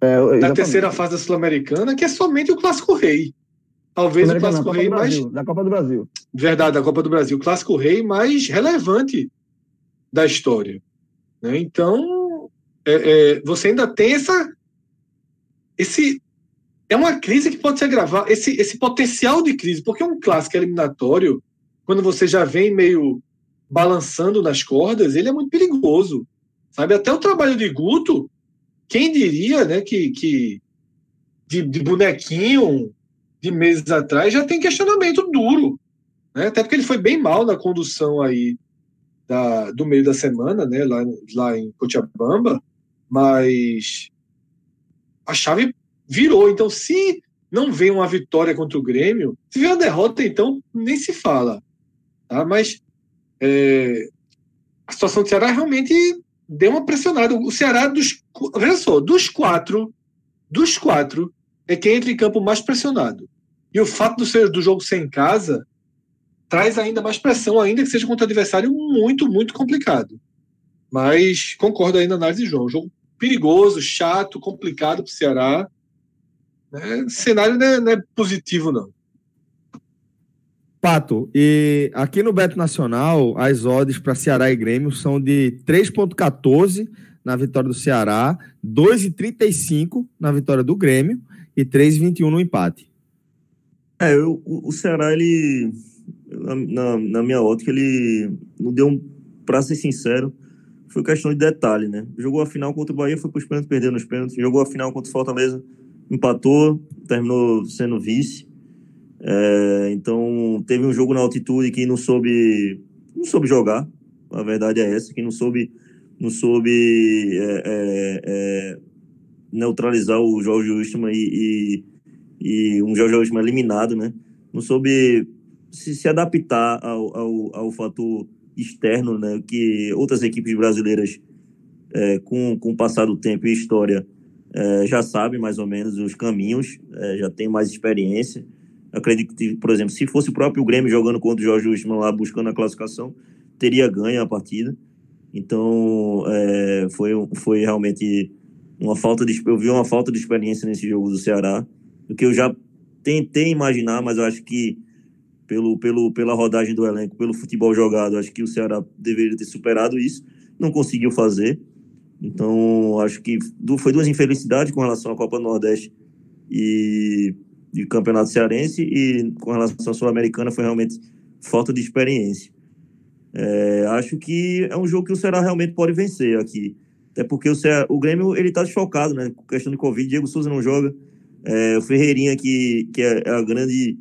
é, da terceira fase da Sul-Americana, que é somente o Clássico Rei. Talvez o Clássico Rei mais. Da Copa do Brasil. Verdade, da Copa do Brasil. O Clássico Rei mais relevante da história. Né? Então, é, é, você ainda tem essa esse é uma crise que pode se agravar, esse, esse potencial de crise, porque é um clássico eliminatório, quando você já vem meio balançando nas cordas, ele é muito perigoso. Sabe? Até o trabalho de Guto, quem diria né, que, que de, de bonequinho de meses atrás já tem questionamento duro. Né? Até porque ele foi bem mal na condução aí da, do meio da semana, né, lá, lá em Cochabamba, mas a chave virou. Então, se não vem uma vitória contra o Grêmio, se vier uma derrota, então nem se fala. Tá? Mas é, a situação do Ceará realmente deu uma pressionada. O Ceará, dos veja só, dos quatro, dos quatro, é quem entra em campo mais pressionado. E o fato do, ser, do jogo ser em casa traz ainda mais pressão, ainda que seja contra adversário muito, muito complicado. Mas concordo aí na análise de João. Jogo perigoso, chato, complicado para o Ceará. É, cenário não é, não é positivo, não. Pato, e aqui no Beto Nacional, as odds para Ceará e Grêmio são de 3,14 na vitória do Ceará, 2,35 na vitória do Grêmio e 3,21 no empate. É, eu, o Ceará, ele, na, na minha ótica, ele não deu um, pra ser sincero, foi questão de detalhe, né? Jogou a final contra o Bahia, foi para os pênaltis, perdeu nos pênaltis. Jogou a final contra o Fortaleza, empatou, terminou sendo vice. É, então, teve um jogo na altitude que não soube, não soube jogar. A verdade é essa, que não soube, não soube é, é, é neutralizar o Jorge Wilson e, e, e, um Jorge Wilson eliminado, né? Não soube se, se adaptar ao, ao, ao fator externo, né, que outras equipes brasileiras, é, com, com o passar do tempo e história, é, já sabem mais ou menos os caminhos, já tem mais experiência. Acredito que, por exemplo, se fosse o próprio Grêmio jogando contra o Jorge Wilson lá buscando a classificação, teria ganho a partida. Então, é, foi, foi realmente uma falta de eu vi uma falta de experiência nesse jogo do Ceará, do que eu já tentei imaginar, mas eu acho que pelo, pelo, pela rodagem do elenco, pelo futebol jogado. Acho que o Ceará deveria ter superado isso, não conseguiu fazer. Então, acho que foi duas infelicidades com relação à Copa Nordeste e, e Campeonato Cearense, e com relação à Sul-Americana foi realmente falta de experiência. É, acho que é um jogo que o Ceará realmente pode vencer aqui. Até porque o, Ceará, o Grêmio ele está desfocado, né? Com questão de Covid, Diego Souza não joga. É, o Ferreirinha, que, que é a grande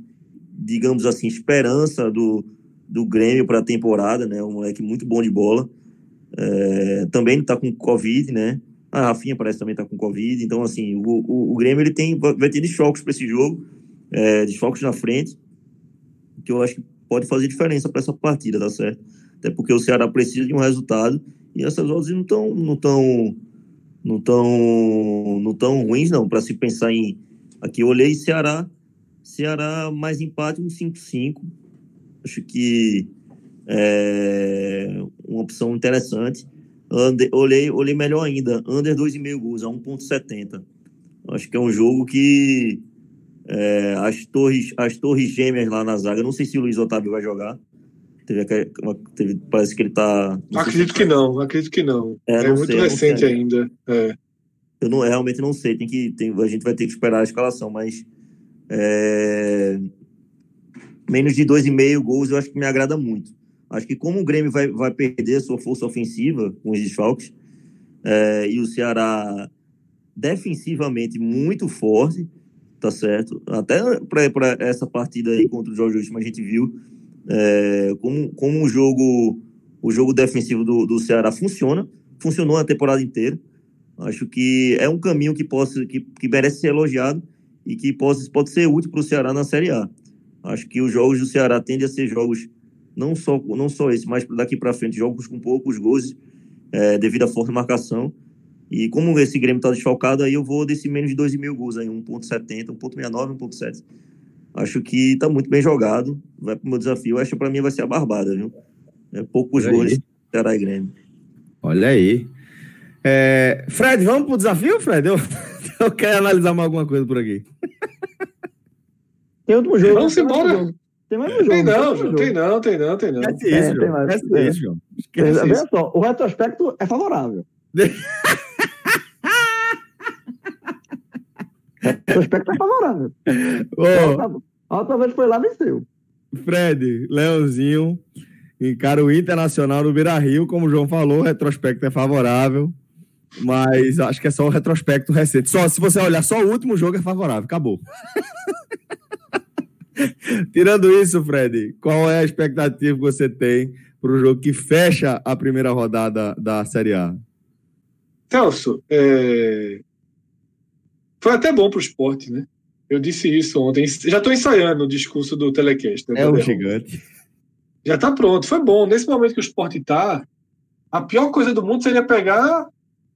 digamos assim, esperança do, do Grêmio para a temporada, né? Um moleque muito bom de bola. É, também está com Covid, né? A Rafinha parece também tá com Covid. Então, assim, o, o, o Grêmio ele tem, vai ter desfalques para esse jogo, é, desfalques na frente, que eu acho que pode fazer diferença para essa partida, tá certo? Até porque o Ceará precisa de um resultado e essas odds não estão não tão, não tão, não tão ruins, não, para se pensar em. Aqui eu olhei Ceará Ceará mais empate, um 5-5. Acho que é uma opção interessante. Olhei, olhei melhor ainda, under 2,5 gols, a 1,70. Acho que é um jogo que é, as, torres, as torres gêmeas lá na zaga, não sei se o Luiz Otávio vai jogar. Teve, teve, parece que ele tá. Acredito que não, acredito que não. É, é muito sei, recente ainda. É. Eu não, realmente não sei, tem que, tem, a gente vai ter que esperar a escalação, mas é... Menos de 2,5 gols eu acho que me agrada muito. Acho que como o Grêmio vai, vai perder sua força ofensiva com os desfalques, é, e o Ceará defensivamente muito forte, tá certo? Até para essa partida aí contra o Jorge Último a gente viu é, como, como o jogo o jogo defensivo do, do Ceará funciona, funcionou a temporada inteira. Acho que é um caminho que possa que, que merece ser elogiado e que pode, pode ser útil para o Ceará na Série A. Acho que os jogos do Ceará tendem a ser jogos, não só, não só esse, mas daqui para frente, jogos com poucos gols, é, devido à forte marcação. E como esse Grêmio está desfalcado, aí eu vou desse menos de 2,5 gols, aí 1,70, 1,69, 1,7. Acho que está muito bem jogado. Vai para o meu desafio. Acho que para mim vai ser a barbada, viu? É poucos Olha gols Ceará e Grêmio. Olha aí. É... Fred, vamos para o desafio, Fred? Eu... eu quero analisar mais alguma coisa por aqui. Tem outro jogo. Vamos embora. Tem mais um jogo. Tem não, tem, tem não, tem não, tem não. Esquece isso, é, João. Esquece é. isso, João. Esquece Veja só, o retrospecto é favorável. o retrospecto é favorável. Oh. A outra vez foi lá venceu. Fred, Leãozinho, encara o Internacional no Beira Rio, como o João falou, o retrospecto é favorável. Mas acho que é só o retrospecto recente. Só se você olhar só o último jogo é favorável, acabou. Tirando isso, Fred, qual é a expectativa que você tem para o jogo que fecha a primeira rodada da Série A? Celso, é... foi até bom para o esporte, né? Eu disse isso ontem. Já estou ensaiando o discurso do Telecast. Né, é um gigante. Já está pronto. Foi bom. Nesse momento que o esporte está, a pior coisa do mundo seria pegar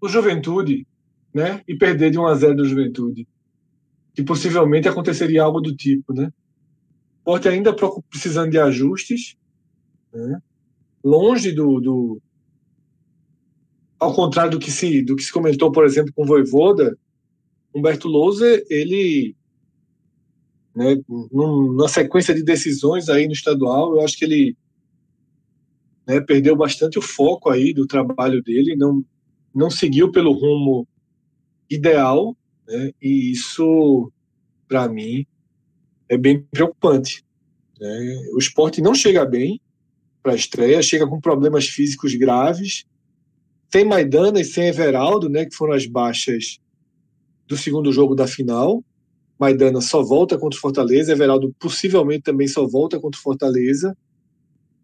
o Juventude. né? E perder de 1 a 0 do Juventude. Que possivelmente aconteceria algo do tipo, né? O Sport ainda precisando de ajustes, né? longe do, do, ao contrário do que se do que se comentou, por exemplo, com o Voivoda, Humberto Louser, ele né, numa sequência de decisões aí no estadual, eu acho que ele né, perdeu bastante o foco aí do trabalho dele, não não seguiu pelo rumo ideal, né, e isso para mim é bem preocupante. Né? O esporte não chega bem para a estreia, chega com problemas físicos graves, sem Maidana e sem Everaldo, né, que foram as baixas do segundo jogo da final. Maidana só volta contra o Fortaleza, Everaldo possivelmente também só volta contra o Fortaleza.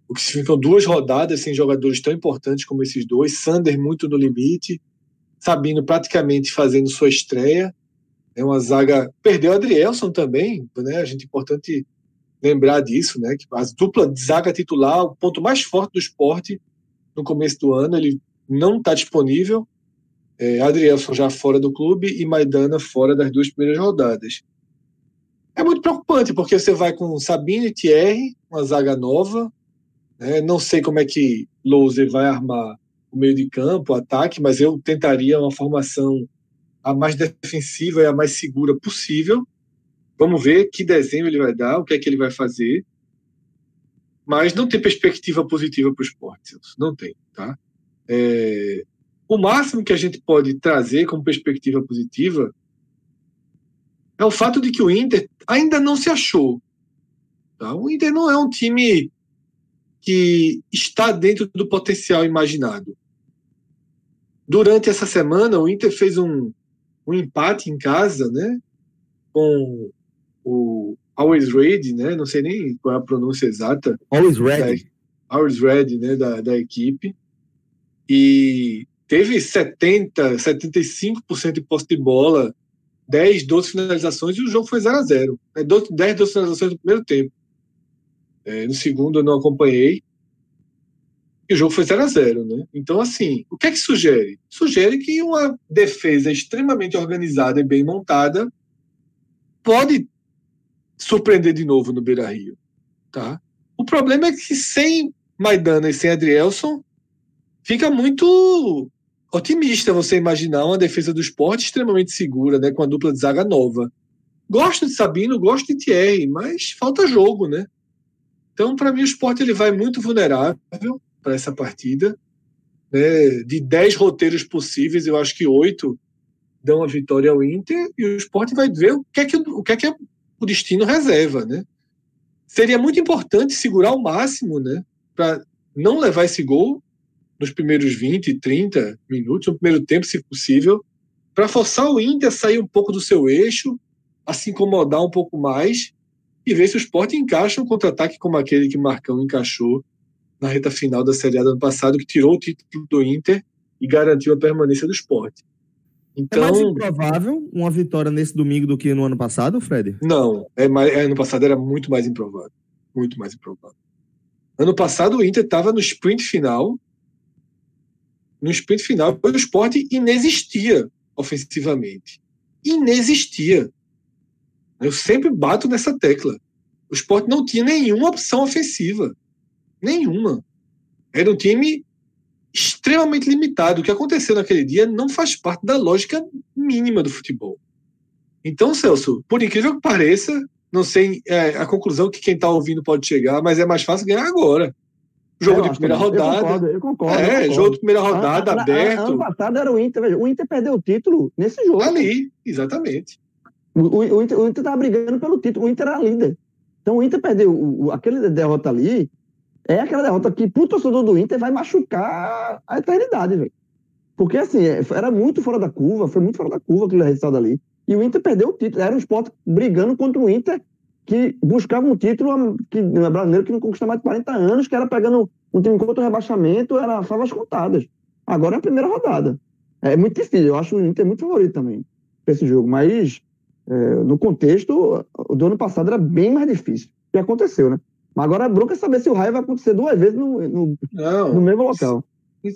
O que significam duas rodadas sem jogadores tão importantes como esses dois. Sander muito no limite, Sabino praticamente fazendo sua estreia. É uma zaga. Perdeu Adrielson também, né? A gente é importante lembrar disso, né? Que a dupla de zaga titular, o ponto mais forte do esporte no começo do ano, ele não está disponível. É, Adrielson já fora do clube e Maidana fora das duas primeiras rodadas. É muito preocupante, porque você vai com Sabine e Thierry, uma zaga nova. Né? Não sei como é que Louser vai armar o meio de campo, o ataque, mas eu tentaria uma formação a mais defensiva e a mais segura possível. Vamos ver que desenho ele vai dar, o que é que ele vai fazer. Mas não tem perspectiva positiva para o esporte, não tem, tá? É, o máximo que a gente pode trazer como perspectiva positiva é o fato de que o Inter ainda não se achou. Tá? O Inter não é um time que está dentro do potencial imaginado. Durante essa semana, o Inter fez um, um empate em casa, né, com o Always Ready, né, não sei nem qual é a pronúncia exata. Always Ready. Da, Always Ready, né, da, da equipe e teve 70, 75% de posse de bola, 10, 12 finalizações e o jogo foi 0 a 0 é, 10, 12 finalizações no primeiro tempo. É, no segundo eu não acompanhei. O jogo foi 0 a 0 né? Então, assim, o que é que sugere? Sugere que uma defesa extremamente organizada e bem montada pode surpreender de novo no Beira Rio. Tá? O problema é que sem Maidana e sem Adrielson, fica muito otimista você imaginar uma defesa do esporte extremamente segura, né, com a dupla de zaga nova. Gosto de Sabino, gosto de Thierry, mas falta jogo, né? Então, para mim, o esporte ele vai muito vulnerável para essa partida. Né? De 10 roteiros possíveis, eu acho que oito dão a vitória ao Inter e o esporte vai ver o que é que o, que é que o destino reserva, né? Seria muito importante segurar o máximo, né? Para não levar esse gol nos primeiros 20, 30 minutos, no primeiro tempo, se possível, para forçar o Inter a sair um pouco do seu eixo, a se incomodar um pouco mais e ver se o esporte encaixa um contra-ataque como aquele que Marcão encaixou na reta final da Série A do ano passado, que tirou o título do Inter e garantiu a permanência do esporte. Então, é mais improvável uma vitória nesse domingo do que no ano passado, Fred? Não, é mais, é, ano passado era muito mais improvável. Muito mais improvável. Ano passado o Inter estava no sprint final no sprint final, o esporte inexistia ofensivamente. Inexistia. Eu sempre bato nessa tecla. O esporte não tinha nenhuma opção ofensiva. Nenhuma. Era um time extremamente limitado. O que aconteceu naquele dia não faz parte da lógica mínima do futebol. Então, Celso, por incrível que pareça, não sei é, a conclusão que quem está ouvindo pode chegar, mas é mais fácil ganhar agora. Jogo de primeira rodada. Eu concordo, eu concordo. É, eu concordo. jogo de primeira rodada, a, aberto. ano passado era o Inter, o Inter perdeu o título nesse jogo. Ali, exatamente. O, o, o Inter estava brigando pelo título, o Inter era líder. Então o Inter perdeu o, aquele derrota ali, é aquela derrota que pro torcedor do Inter vai machucar a eternidade, velho. Porque assim, é, era muito fora da curva, foi muito fora da curva aquele resultado ali. E o Inter perdeu o título. Era um esporte brigando contra o Inter que buscava um título que, brasileiro que não conquista mais de 40 anos, que era pegando um time contra o rebaixamento, era favas contadas. Agora é a primeira rodada. É muito difícil, eu acho o Inter muito favorito também para esse jogo, mas é, no contexto, o do ano passado era bem mais difícil. E aconteceu, né? Mas agora a bronca é saber se o raio vai acontecer duas vezes no, no, no mesmo local.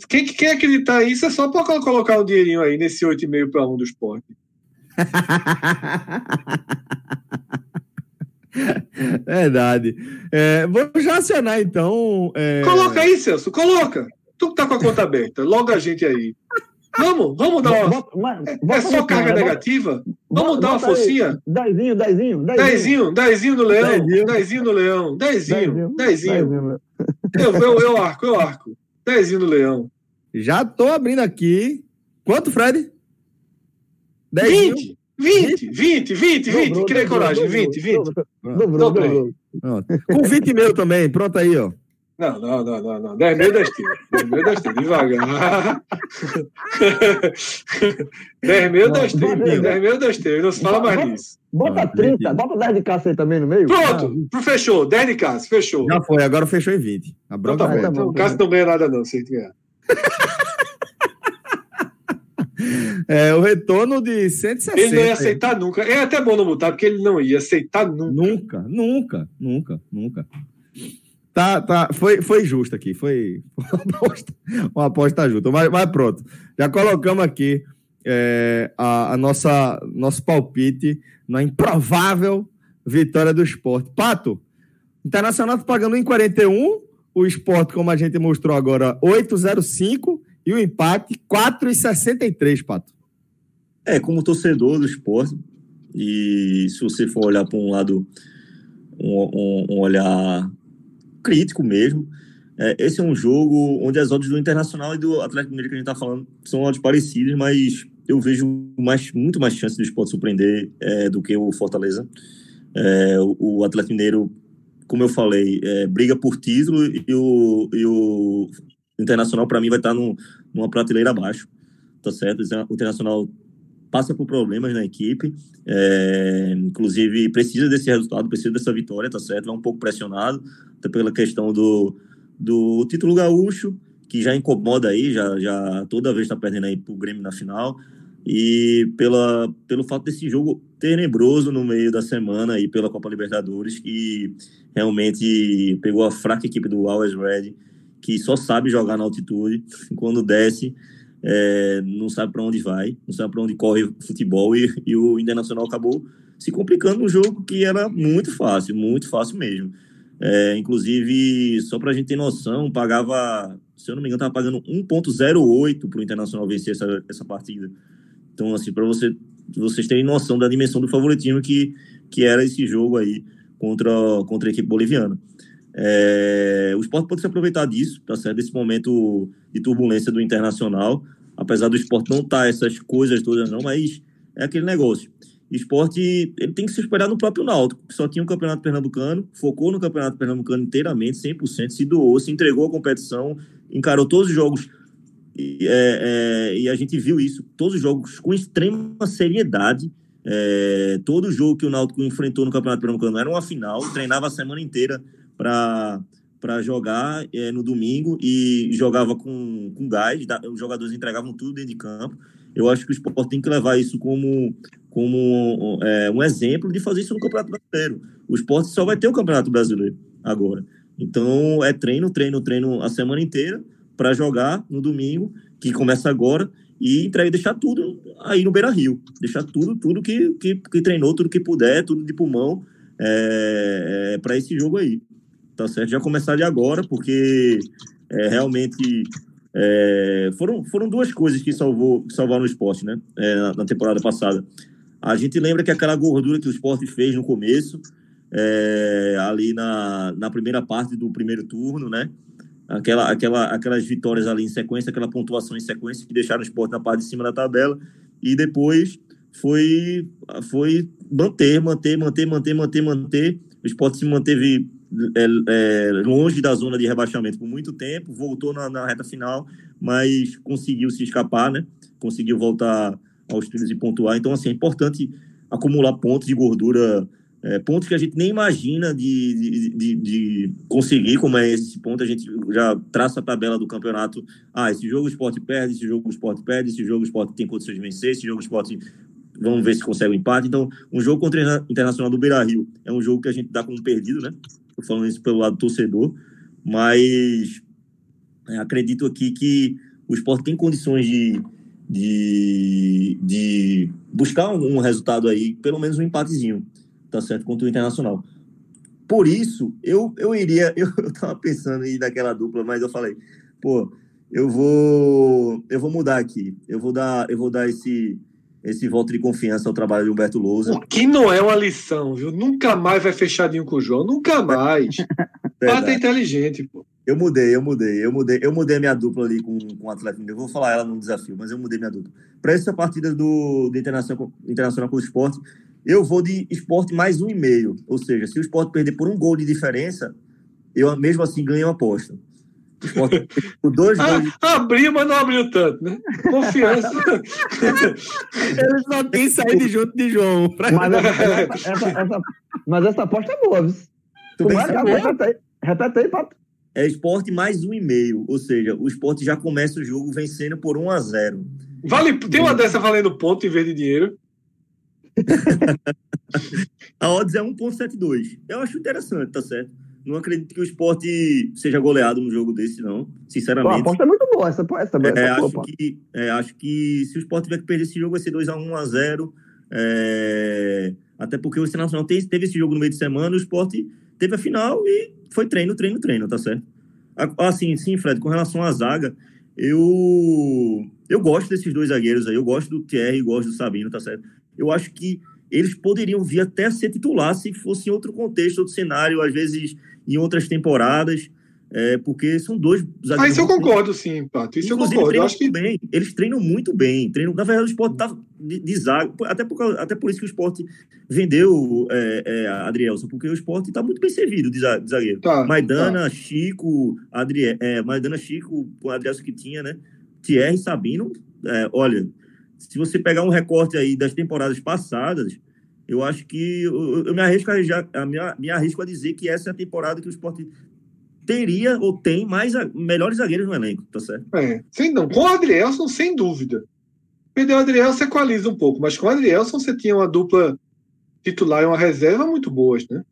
Quem, quem acreditar nisso é só para colocar um dinheirinho aí nesse 8,5 para 1 do esporte. Verdade. É, vou já acionar, então. É... Coloca aí, Celso, coloca. Tu que tá com a conta aberta, logo a gente aí. Vamos, vamos dar uma. Bota, mas, é só carga negativa? Vamos dar uma focinha? Dezinho, dezinho, dezinho. Dezinho no leão. Dezinho no leão. Dezinho, dezinho. Eu, eu, eu arco, eu arco. Dezinho no leão. Já tô abrindo aqui. Quanto, Fred? 20. 20, 20, 20, 20. Criei coragem. 20, 20. Dobrei. Com 20 mil também. Pronto aí, ó. Não, não, não, não, não. 10 mil, 10 tiros. 10 mil, 10 tiros. Devagar. 10 mil, 10 tiros. 10 mil, 10 tiros. Não se fala mais nisso. Bota 30, bota 10 de caça aí também no meio. Pronto, ah. fechou. 10 de caça, fechou. Já foi, agora fechou em 20. A bronca então, tá bom, então, o Cássio não ganha nada, não, se ganhar. É, o retorno de 160. Ele não ia aceitar nunca. É até bom não botar, porque ele não ia aceitar nunca. Nunca, nunca, nunca, nunca. Tá, tá, foi, foi justo aqui, foi uma aposta, uma aposta justa, mas, mas pronto. Já colocamos aqui é, a, a, nossa nosso palpite na improvável vitória do esporte. Pato, Internacional tá pagando em 41, o esporte, como a gente mostrou agora, 8,05 e o empate 4,63, Pato. É, como torcedor do esporte, e se você for olhar para um lado, um, um, um, olhar crítico mesmo, é, esse é um jogo onde as odds do Internacional e do Atlético Mineiro que a gente está falando são odds parecidas, mas eu vejo mais, muito mais chance do esporte surpreender é, do que o Fortaleza. É, o, o Atlético Mineiro, como eu falei, é, briga por título e o, e o Internacional, para mim, vai estar tá numa prateleira abaixo, tá certo? O Internacional passa por problemas na equipe, é, inclusive precisa desse resultado, precisa dessa vitória, tá certo? Vai um pouco pressionado, até pela questão do, do título gaúcho, que já incomoda aí, já, já toda vez está perdendo aí pro Grêmio na final, e pela, pelo fato desse jogo tenebroso no meio da semana aí pela Copa Libertadores, que realmente pegou a fraca equipe do Always Red, que só sabe jogar na altitude, quando desce, é, não sabe para onde vai, não sabe para onde corre o futebol, e, e o Internacional acabou se complicando no jogo que era muito fácil, muito fácil mesmo. É, inclusive, só para a gente ter noção, pagava, se eu não me engano, estava pagando 1,08 para o Internacional vencer essa, essa partida. Então, assim, para você, vocês terem noção da dimensão do favoritismo que, que era esse jogo aí contra, contra a equipe boliviana. É, o esporte pode se aproveitar disso, tá certo? Desse momento de turbulência do internacional, apesar do esporte não estar tá essas coisas todas, não, mas é aquele negócio. Esporte ele tem que se esperar no próprio Náutico, que só tinha o um campeonato pernambucano, focou no campeonato pernambucano inteiramente, 100%, se doou, se entregou à competição, encarou todos os jogos e, é, é, e a gente viu isso, todos os jogos com extrema seriedade. É, todo jogo que o Náutico enfrentou no Campeonato Pernambucano era uma final, treinava a semana inteira para jogar é, no domingo e jogava com, com gás, os jogadores entregavam tudo dentro de campo. Eu acho que o esporte tem que levar isso como, como é, um exemplo de fazer isso no Campeonato Brasileiro. O esporte só vai ter o Campeonato Brasileiro agora. Então é treino, treino, treino a semana inteira para jogar no domingo, que começa agora, e entregar, deixar tudo aí no Beira Rio. Deixar tudo, tudo que, que, que treinou, tudo que puder, tudo de pulmão é, é, para esse jogo aí tá certo? Já começar de agora, porque é, realmente é, foram, foram duas coisas que, salvou, que salvaram o esporte, né? É, na, na, temporada passada. A gente lembra que aquela gordura que o esporte fez no começo, é, ali na, na primeira parte do primeiro turno, né? Aquela, aquela, aquelas vitórias ali em sequência, aquela pontuação em sequência que deixaram o esporte na parte de cima da tabela, e depois foi, foi manter, manter, manter, manter, manter, manter. O esporte se manteve é, é, longe da zona de rebaixamento por muito tempo, voltou na, na, reta final, mas conseguiu se escapar, né? Conseguiu voltar aos trilhos e pontuar. Então, assim, é importante acumular pontos de gordura, é, pontos que a gente nem imagina de, de, de, de, conseguir, como é esse ponto, a gente já traça a tabela do campeonato. Ah, esse jogo o esporte perde, esse jogo o esporte perde, esse jogo o esporte tem condições de vencer, esse jogo o esporte vamos ver se consegue o um empate. Então, um jogo contra o Internacional do Beira Rio é um jogo que a gente dá como perdido, né? Falando isso pelo lado torcedor, mas É, acredito aqui que o esporte tem condições de, de, de buscar um resultado aí, pelo menos um empatezinho, tá certo, contra o Internacional. Por isso, eu, eu iria, eu, eu tava pensando em ir daquela dupla, mas eu falei, pô, eu vou eu vou mudar aqui. Eu vou dar eu vou dar esse esse voto de confiança ao trabalho de Humberto Lousa. O que não é uma lição, viu? Nunca mais vai fechadinho com o João, nunca mais. Pata inteligente, pô. Eu mudei, eu mudei, eu mudei, eu mudei minha dupla ali com, com o Atlético. Eu vou falar ela no desafio, mas eu mudei minha dupla. Para essa partida do, do Internacional, Internacional com o esporte, eu vou de esporte mais um e meio. Ou seja, se o esporte perder por um gol de diferença, eu mesmo assim ganho a aposta. O dois ah, gols. Abriu, mas não abriu tanto, né? Confiança. Ele só tem saído junto de João. Mas essa, essa, essa, mas essa aposta é boa, viu? Tu repete aí, repete aí, Pato. É esporte mais um e meio, ou seja, o esporte já começa o jogo vencendo por 1 a 0 Vale, tem uma dessa valendo ponto em vez de dinheiro. a odds é 1.72. Eu acho interessante, tá certo? Não acredito que o esporte seja goleado num jogo desse, não. Sinceramente. Pô, a aposta é muito boa, essa, essa, essa é, acho, que, é, acho que se o esporte tiver que perder esse jogo, vai ser 2x1, 1x0. É, até porque o Internacional teve esse jogo no meio de semana, o esporte teve a final e foi treino, treino, treino, tá certo? Assim, sim, Fred, com relação à zaga, eu, eu gosto desses dois zagueiros aí, eu gosto do Thierry, gosto do Sabino, tá certo? Eu acho que eles poderiam vir até a ser titular se fosse em outro contexto, outro cenário, às vezes em outras temporadas, é, porque são dois zagueiros. Ah, isso eu concordo, sim, Pato. Isso Inclusive, eu concordo. Eu acho que... bem. Eles treinam muito bem. Treinam... Na verdade, o esporte tá de, de zaga. Até por, até por isso que o esporte vendeu é, é, Adrielson, porque o esporte está muito bem servido de zagueiro. Tá, Maidana, tá. Chico, Adrie... é, Maidana, Chico, o Adrielson que tinha, né? Thierry Sabino. É, olha, se você pegar um recorte aí das temporadas passadas, eu acho que eu, eu me, arrisco a, já, me, me arrisco a dizer que essa é a temporada que o esporte teria ou tem mais melhores zagueiros no elenco, tá certo? É, sem não. Com o Adrielson, sem dúvida. Perdeu o Adrielson, você equaliza um pouco, mas com o Adrielson você tinha uma dupla titular e uma reserva muito boas, né?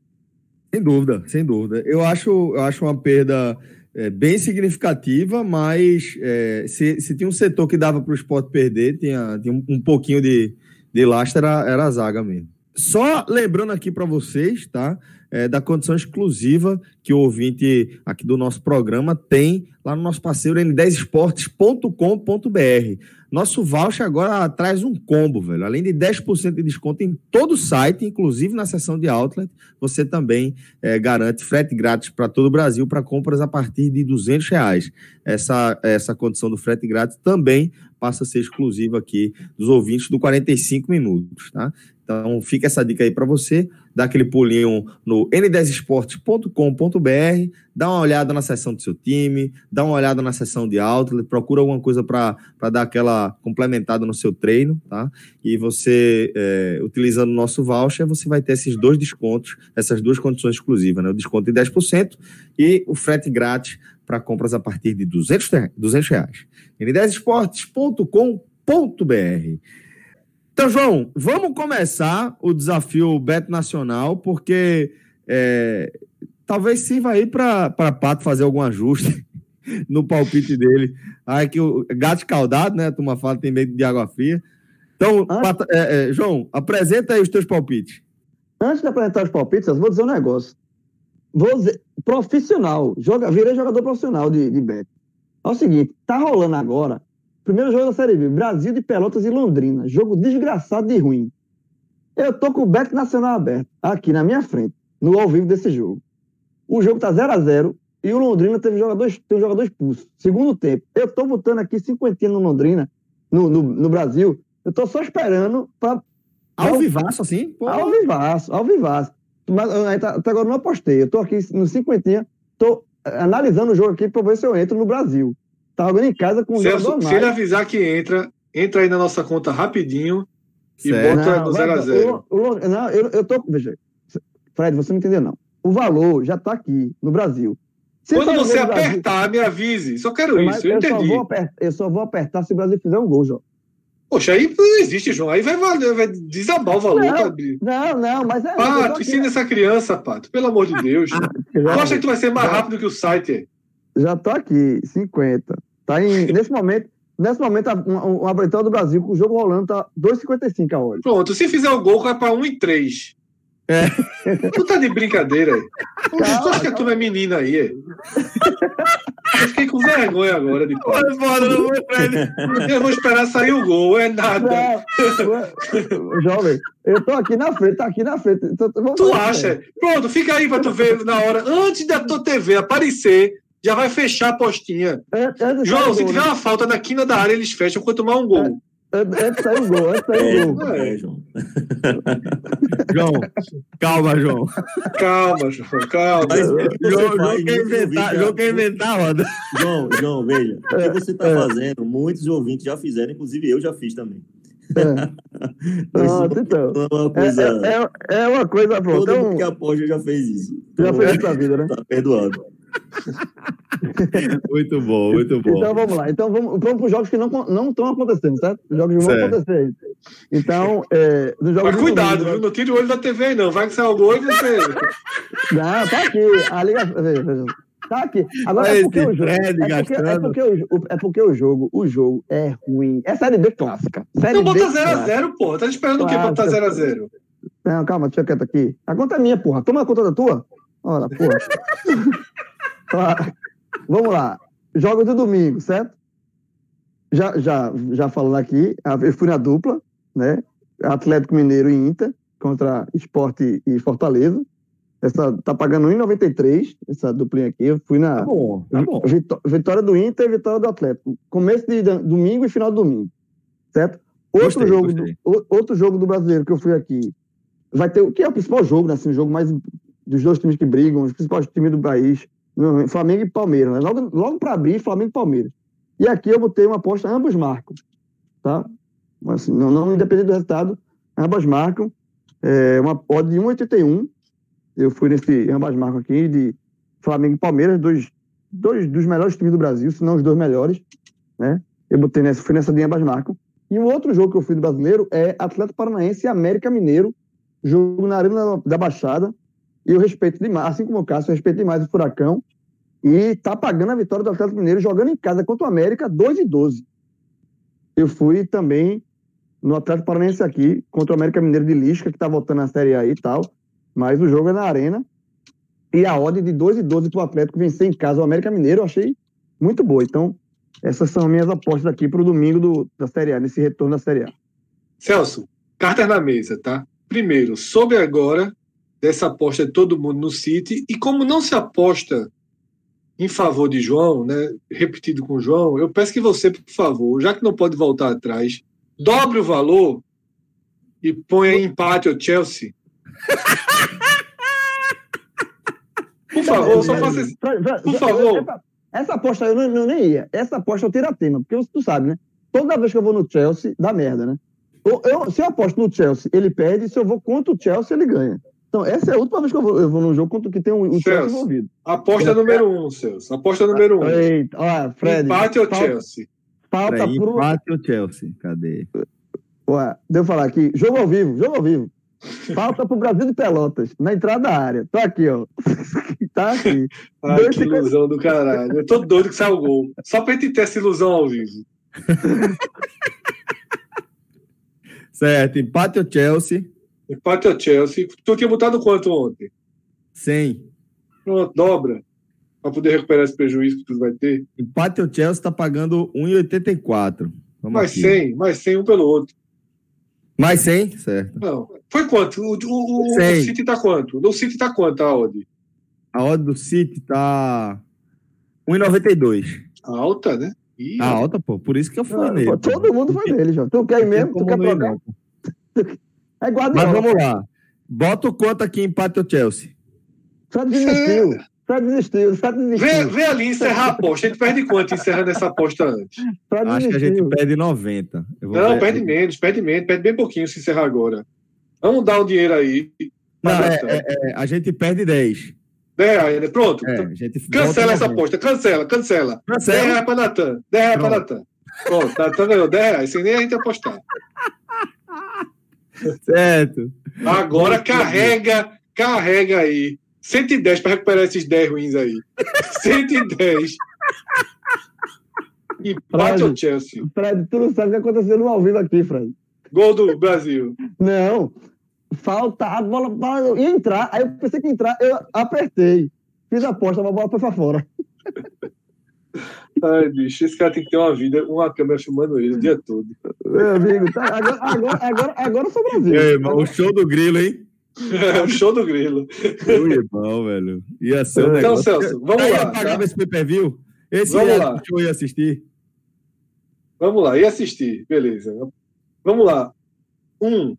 Sem dúvida, sem dúvida. Eu acho, eu acho uma perda é, bem significativa, mas é, se, se tinha um setor que dava para o esporte perder, tinha, tinha um, um pouquinho de, de lastre, era, era a zaga mesmo. Só lembrando aqui para vocês, tá? É, da condição exclusiva que o ouvinte aqui do nosso programa tem lá no nosso parceiro n10esportes.com.br. Nosso voucher agora traz um combo, velho. Além de 10% de desconto em todo o site, inclusive na seção de outlet, você também é, garante frete grátis para todo o Brasil para compras a partir de 200 reais. Essa, essa condição do frete grátis também passa a ser exclusiva aqui dos ouvintes do 45 minutos, tá? Então, fica essa dica aí para você. Dá aquele pulinho no n10esportes.com.br, dá uma olhada na seção do seu time, dá uma olhada na seção de outlet, procura alguma coisa para dar aquela complementada no seu treino, tá? E você, é, utilizando o nosso voucher, você vai ter esses dois descontos, essas duas condições exclusivas, né? O desconto de 10% e o frete grátis para compras a partir de 200, 200 reais. n10esportes.com.br então, João, vamos começar o desafio Beto Nacional, porque é, talvez sirva aí para Pato fazer algum ajuste no palpite dele. Aí que o gato escaldado, né? A turma fala tem medo de água fria. Então, Pato, é, é, João, apresenta aí os teus palpites. Antes de apresentar os palpites, eu vou dizer um negócio. Vou dizer, profissional, joga, virei jogador profissional de, de Beto. É o seguinte, tá rolando agora Primeiro jogo da Série B, Brasil de Pelotas e Londrina. Jogo desgraçado de ruim. Eu tô com o Bet Nacional aberto, aqui na minha frente, no ao vivo desse jogo. O jogo tá 0 a 0 e o Londrina teve jogador, tem um jogador expulso. Segundo tempo. Eu tô botando aqui cinquentinha no Londrina, no, no, no Brasil. Eu tô só esperando para Ao vivaço, assim? Pô. Ao vivaço, ao vivaço. Mas até agora não apostei. Eu tô aqui no cinquentinha, tô analisando o jogo aqui para ver se eu entro no Brasil. Tá jogando em casa com o Celso, Se ele avisar que entra, entra aí na nossa conta rapidinho e certo. bota não, no 0x0. Não, eu, eu tô. Veja, Fred, você não entendeu, não. O valor já está aqui no Brasil. Se Quando você apertar, Brasil, me avise. Só quero isso, eu, eu entendi. Só apertar, eu só vou apertar se o Brasil fizer um gol, João. Poxa, aí não existe, João. Aí vai, valer, vai desabar o valor. Não, não, não, mas é. Pato, ensina essa criança, Pato. Pelo amor de Deus. tu acha que tu vai ser mais rápido que o site? Já tô aqui, 50. Tá em, nesse momento, nesse momento, o um, do Brasil, com o jogo rolando, tá 2,55 a hora. Pronto, se fizer o gol, vai pra 1 e 3. É. Tu tá de brincadeira aí. Tu acha que a turma é menina aí? É? Eu fiquei com vergonha agora de. Eu vou esperar sair o gol, é nada. Não, jovem, eu tô aqui na frente, tá aqui na frente. tu acha? Pronto, fica aí pra tu ver na hora. Antes da tua TV aparecer, já vai fechar a postinha. É, é João, se tiver né? uma falta na quina da área, eles fecham quando tomar um gol. É, é sair o gol, é sair o gol. É, João. João, calma, João. Calma, João, calma. Mas, João, João quer inventar, João quer inventar, roda. João, João, veja, o que você está fazendo, muitos ouvintes já fizeram, inclusive eu já fiz também. É. Pronto, então. É uma coisa... É, é, é uma coisa. Todo então, mundo que apoia já fez isso. Já fez isso na vida, né? Tá perdoado. muito bom, muito bom. Então vamos lá. Então vamos, vamos para os jogos que não estão acontecendo, certo? Os jogos que vão acontecer. Então, é, nos jogos Mas cuidado, domingo, viu? Não tire o olho da TV, não. Vai que sai o gol e você. Não, tá aqui. A Liga. Tá aqui. Agora é porque, o jogo, é, porque, é, porque o, é porque o jogo, o jogo é ruim. É Série B clássica. Série não bota 0x0, pô. Tá esperando o quê pra botar 0x0? Não, calma, deixa quieto aqui. A conta é minha, porra. Toma a conta da tua. Ora, porra. Vamos lá. Jogos do domingo, certo? Já, já, já falando aqui, eu fui na dupla, né? Atlético Mineiro e Inter contra Esporte e Fortaleza. Essa tá pagando 1,93, essa duplinha aqui. Eu fui na tá bom, tá bom. vitória do Inter e vitória do Atlético. Começo de domingo e final de domingo. Certo? Outro, gostei, jogo, gostei. Do, outro jogo do brasileiro que eu fui aqui. Vai ter o que é o principal jogo, né? Assim, o jogo mais dos dois times que brigam, os principais times do país. Flamengo e Palmeiras. Né? Logo, logo para abrir, Flamengo e Palmeiras. E aqui eu botei uma aposta, ambos marcam. Tá? Assim, não, não independente do resultado, ambas marcam. É, uma odd de 1,81. Eu fui nesse ambas marcam aqui de Flamengo e Palmeiras, dois, dois dos melhores times do Brasil, se não os dois melhores. Né? Eu botei nessa, fui nessa de ambas marcam. E o outro jogo que eu fui do brasileiro é Atlético Paranaense e América Mineiro, jogo na Arena da Baixada. E eu respeito demais, assim como o Cássio, eu respeito demais o Furacão. E tá pagando a vitória do Atlético Mineiro jogando em casa contra o América 2 e 12. Eu fui também no Atlético Paranaense aqui, contra o América Mineiro de Lisca, que tá voltando na Série A e tal. Mas o jogo é na Arena. E a odd de 2 e 12 pro Atlético vencer em casa o América Mineiro, eu achei muito boa. Então, essas são minhas apostas aqui pro domingo do, da Série A, nesse retorno da Série A. Celso, cartas na mesa, tá? Primeiro, soube agora dessa aposta de todo mundo no City. E como não se aposta em favor de João, né, repetido com João, eu peço que você, por favor, já que não pode voltar atrás, dobre o valor e ponha empate ao Chelsea. Por favor, só faça isso. Por favor. Essa aposta eu não, nem ia. Essa aposta eu tiro a tema, porque tu sabe, né? Toda vez que eu vou no Chelsea, dá merda, né? Eu, eu, se eu aposto no Chelsea, ele perde. Se eu vou contra o Chelsea, ele ganha. Então, essa é a última vez que eu vou, eu vou num jogo contra que tem um, um Chelsea envolvido. Aposta é. número um, Celso. Aposta número um. Eita, ó, Fred. Empate ou Chelsea? Falta Peraí, pro... Empate ou Chelsea? Cadê? Ué, eu falar aqui. Jogo ao vivo, jogo ao vivo. Falta pro Brasil de Pelotas, na entrada da área. Tô aqui, ó. tá aqui. Ah, que ilusão do caralho. Eu tô doido que sai o gol. Só pra gente ter essa ilusão ao vivo. certo, empate ou Chelsea? Empate ao Chelsea. Tu tinha botado quanto ontem? 100. Pronto, dobra. Para poder recuperar esse prejuízo que tu vai ter. Empate ao Chelsea está pagando 1,84. Mais aqui. 100, mais 100 um pelo outro. Mais 100? Certo. Não. Foi quanto? O, o, o City tá quanto? O City tá quanto a odd? A odd do City tá 1,92. Alta, né? Ih, tá alta, pô. Por isso que eu fui ah, nele. Pô, todo mundo foi nele, João. Tu quer mesmo? Tu quer provar? É Guardiola. Mas vamos lá. Bota o quanto aqui empate o Chelsea. Só desistiu. Só desistiu, só desistiu. Vê, vê ali encerrar a aposta. A gente perde quanto encerrando essa aposta antes? Acho que a gente perde 90. Não, ver. perde menos, perde menos, perde bem pouquinho se encerrar agora. Vamos dar um dinheiro aí. Não, é, é, é, a gente perde 10. 10 reais, né? Pronto. É, cancela essa aposta, cancela, cancela. cancela. 10 reais para Natan. 10 reais para Natan. Pronto, Natan ganhou 10 reais, sem nem a gente apostar. Certo. Agora carrega, carrega aí 110 para recuperar esses 10 ruins aí. 110. E bate o Chelsea. Fred, tu não sabe o que aconteceu no ao vivo aqui, Fred. Gol do Brasil. Não. Falta, a bola, ia entrar. Aí eu pensei que ia entrar, eu apertei. Fiz a aposta, mas a bola foi pra fora. Ai, bicho, esse cara tem que ter uma vida, uma câmera filmando ele o dia todo. Meu amigo, tá, agora, agora, agora, agora eu sou Brasil. Irmão, o show do grilo, hein? É o show do grilo. Meu irmão, velho. Ia ser um Então, negócio. Celso, vamos lá. pagava tá? esse pay-per-view? Esse Vamos ia, lá. eu ia assistir. Vamos lá, e assistir, beleza. Vamos lá. Um,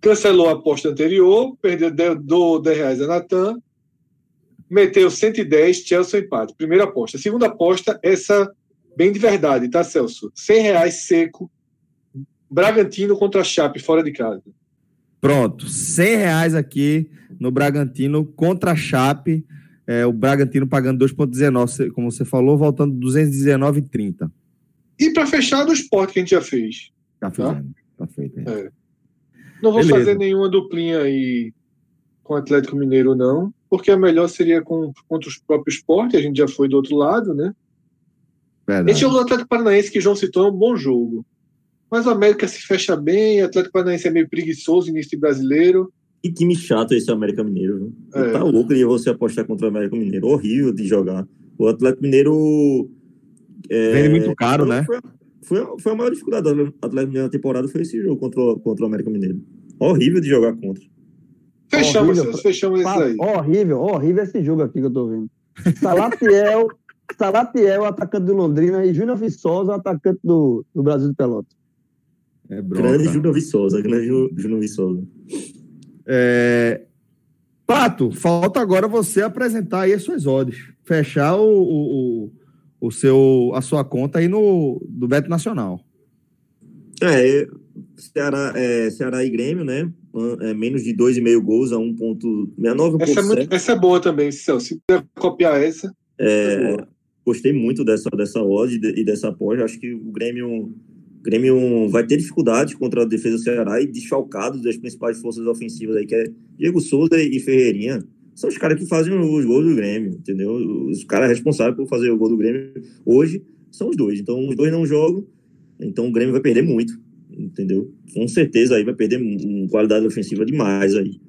cancelou a aposta anterior, perdeu de- do 10 reais a Natan, meteu 110, Chelsea empate. Primeira aposta. Segunda aposta, essa bem de verdade, tá, Celso? 100 reais seco, Bragantino contra Chape, fora de casa. Pronto, 100 reais aqui no Bragantino contra Chape. É, o Bragantino pagando 2,19, como você falou, voltando 219,30. E para fechar, do esporte que a gente já fez. Tá fazendo. Tá feito. é. Não vou Beleza. fazer nenhuma duplinha aí com o Atlético Mineiro, não, porque a melhor seria com, contra os próprios esporte, a gente já foi do outro lado, né? Verdade. Esse jogo do Atlético Paranaense que o João citou é um bom jogo. Mas o América se fecha bem, o Atlético Paranaense é meio preguiçoso, início de brasileiro. Que time chato esse América Mineiro. Viu? É. Tá louco de você apostar contra o América Mineiro. Horrível de jogar. O Atlético Mineiro. É, Vende muito caro, né? Foi, foi, foi a maior dificuldade do Atlético Mineiro na temporada foi esse jogo contra, contra o América Mineiro. Horrível de jogar contra. Fechamos, Horrível. Fechamos esse Pa- aí. Horrível, horrível esse jogo aqui que eu tô vendo. Salatiel, Salatiel, atacante do Londrina, e Júnior Viçosa, atacante do, do Brasil de Pelotas. É Grande. Júnior Viçosa. Grande Júnior Viçosa. É, Pato, falta agora você apresentar aí as suas odds. Fechar o, o, o, o seu, a sua conta aí no do Beto Nacional. É, Ceará, é, Ceará e Grêmio, né? É, menos de 2,5 gols a 1,69. Essa é, muito- essa é boa também, Celso. Se puder copiar essa, É, gostei muito dessa, dessa odd e de- dessa aposta. Acho que o Grêmio, Grêmio vai ter dificuldades contra a defesa do Ceará e desfalcado das principais forças ofensivas aí, que é Diego Souza e Ferreirinha. São os caras que fazem os gols do Grêmio, entendeu? Os caras responsáveis por fazer o gol do Grêmio hoje são os dois. Então, os dois não jogam, então o Grêmio vai perder muito, entendeu? Com certeza aí vai perder qualidade ofensiva demais aí.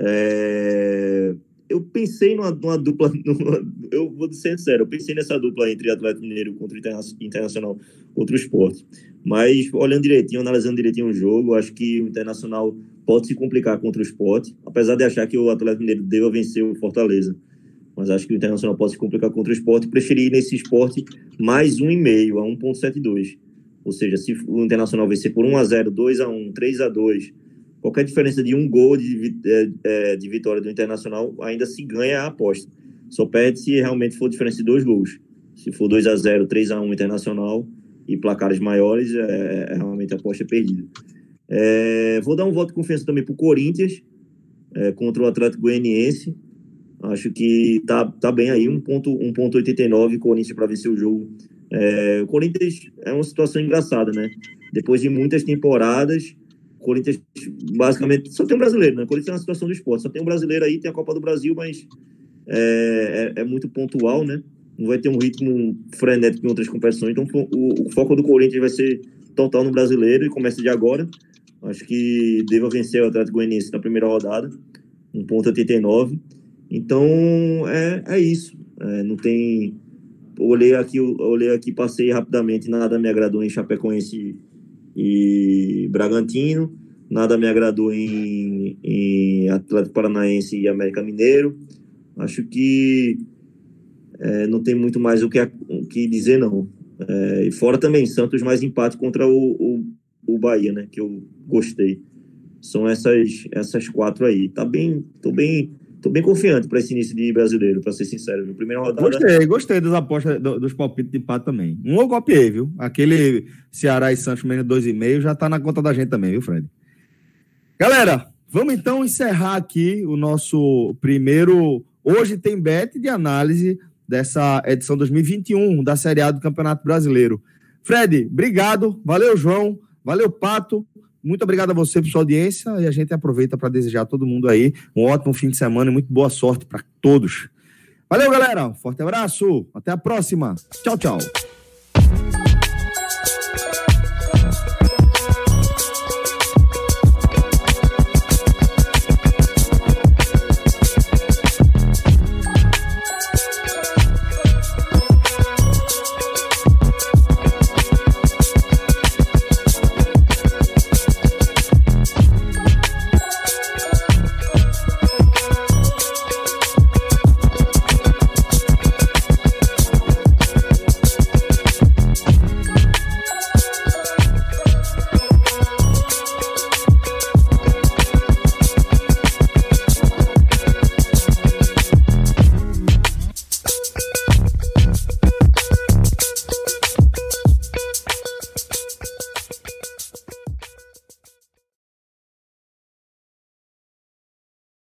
É, eu pensei numa, numa dupla, numa- eu vou ser sincero, eu pensei nessa dupla entre Atlético Mineiro contra Interna- Internacional contra o esporte. Mas olhando direitinho, analisando direitinho o jogo, acho que o Internacional pode se complicar contra o esporte, apesar de achar que o Atlético Mineiro deva vencer o Fortaleza. Mas acho que o Internacional pode se complicar contra o esporte. Preferi nesse esporte mais 1,5 a 1,72. Ou seja, se o Internacional vencer por 1x0, 2x1, 3x2, qualquer diferença de um gol de, é, é, de vitória do Internacional ainda se ganha a aposta. Só perde se realmente for diferença de dois gols. Se for 2x0, 3x1 Internacional e placares maiores, é, é realmente a aposta é perdida. É, vou dar um voto de confiança também para o Corinthians é, contra o Atlético Goianiense. Acho que tá, tá bem aí, 1.89 Corinthians para vencer o jogo. É, o Corinthians é uma situação engraçada, né? Depois de muitas temporadas, o Corinthians basicamente só tem um brasileiro, né? O Corinthians é uma situação do esporte, só tem um brasileiro aí, tem a Copa do Brasil, mas é, é, é muito pontual, né? Não vai ter um ritmo frenético em outras competições, então o, o foco do Corinthians vai ser total no brasileiro e começa de agora. Acho que deva vencer o Atlético Goianiense na primeira rodada, 1.89. Então é, é isso. É, não tem. Olhei aqui, olhei aqui, passei rapidamente, nada me agradou em Chapecoense e Bragantino, nada me agradou em, em Atlético Paranaense e América Mineiro. Acho que é, não tem muito mais o que, o que dizer, não. É, e fora também, Santos mais empate contra o, o, o Bahia, né? Que eu gostei. São essas, essas quatro aí. Tá bem, tô bem, tô bem confiante para esse início de brasileiro, para ser sincero. viu? Primeira rodada. Gostei, gostei das apostas, do- dos palpites de empate também. Um eu copiei, viu? Aquele Ceará e Santos menos 2,5 já tá na conta da gente também, viu, Fred? Galera, vamos então encerrar aqui o nosso primeiro. Hoje tem bet de análise dessa edição 2021 da Série A do Campeonato Brasileiro. Fred, obrigado. Valeu, João. Valeu, Pato. Muito obrigado a você por sua audiência e a gente aproveita para desejar a todo mundo aí um ótimo fim de semana e muito boa sorte para todos. Valeu, galera. Forte abraço. Até a próxima. Tchau, tchau.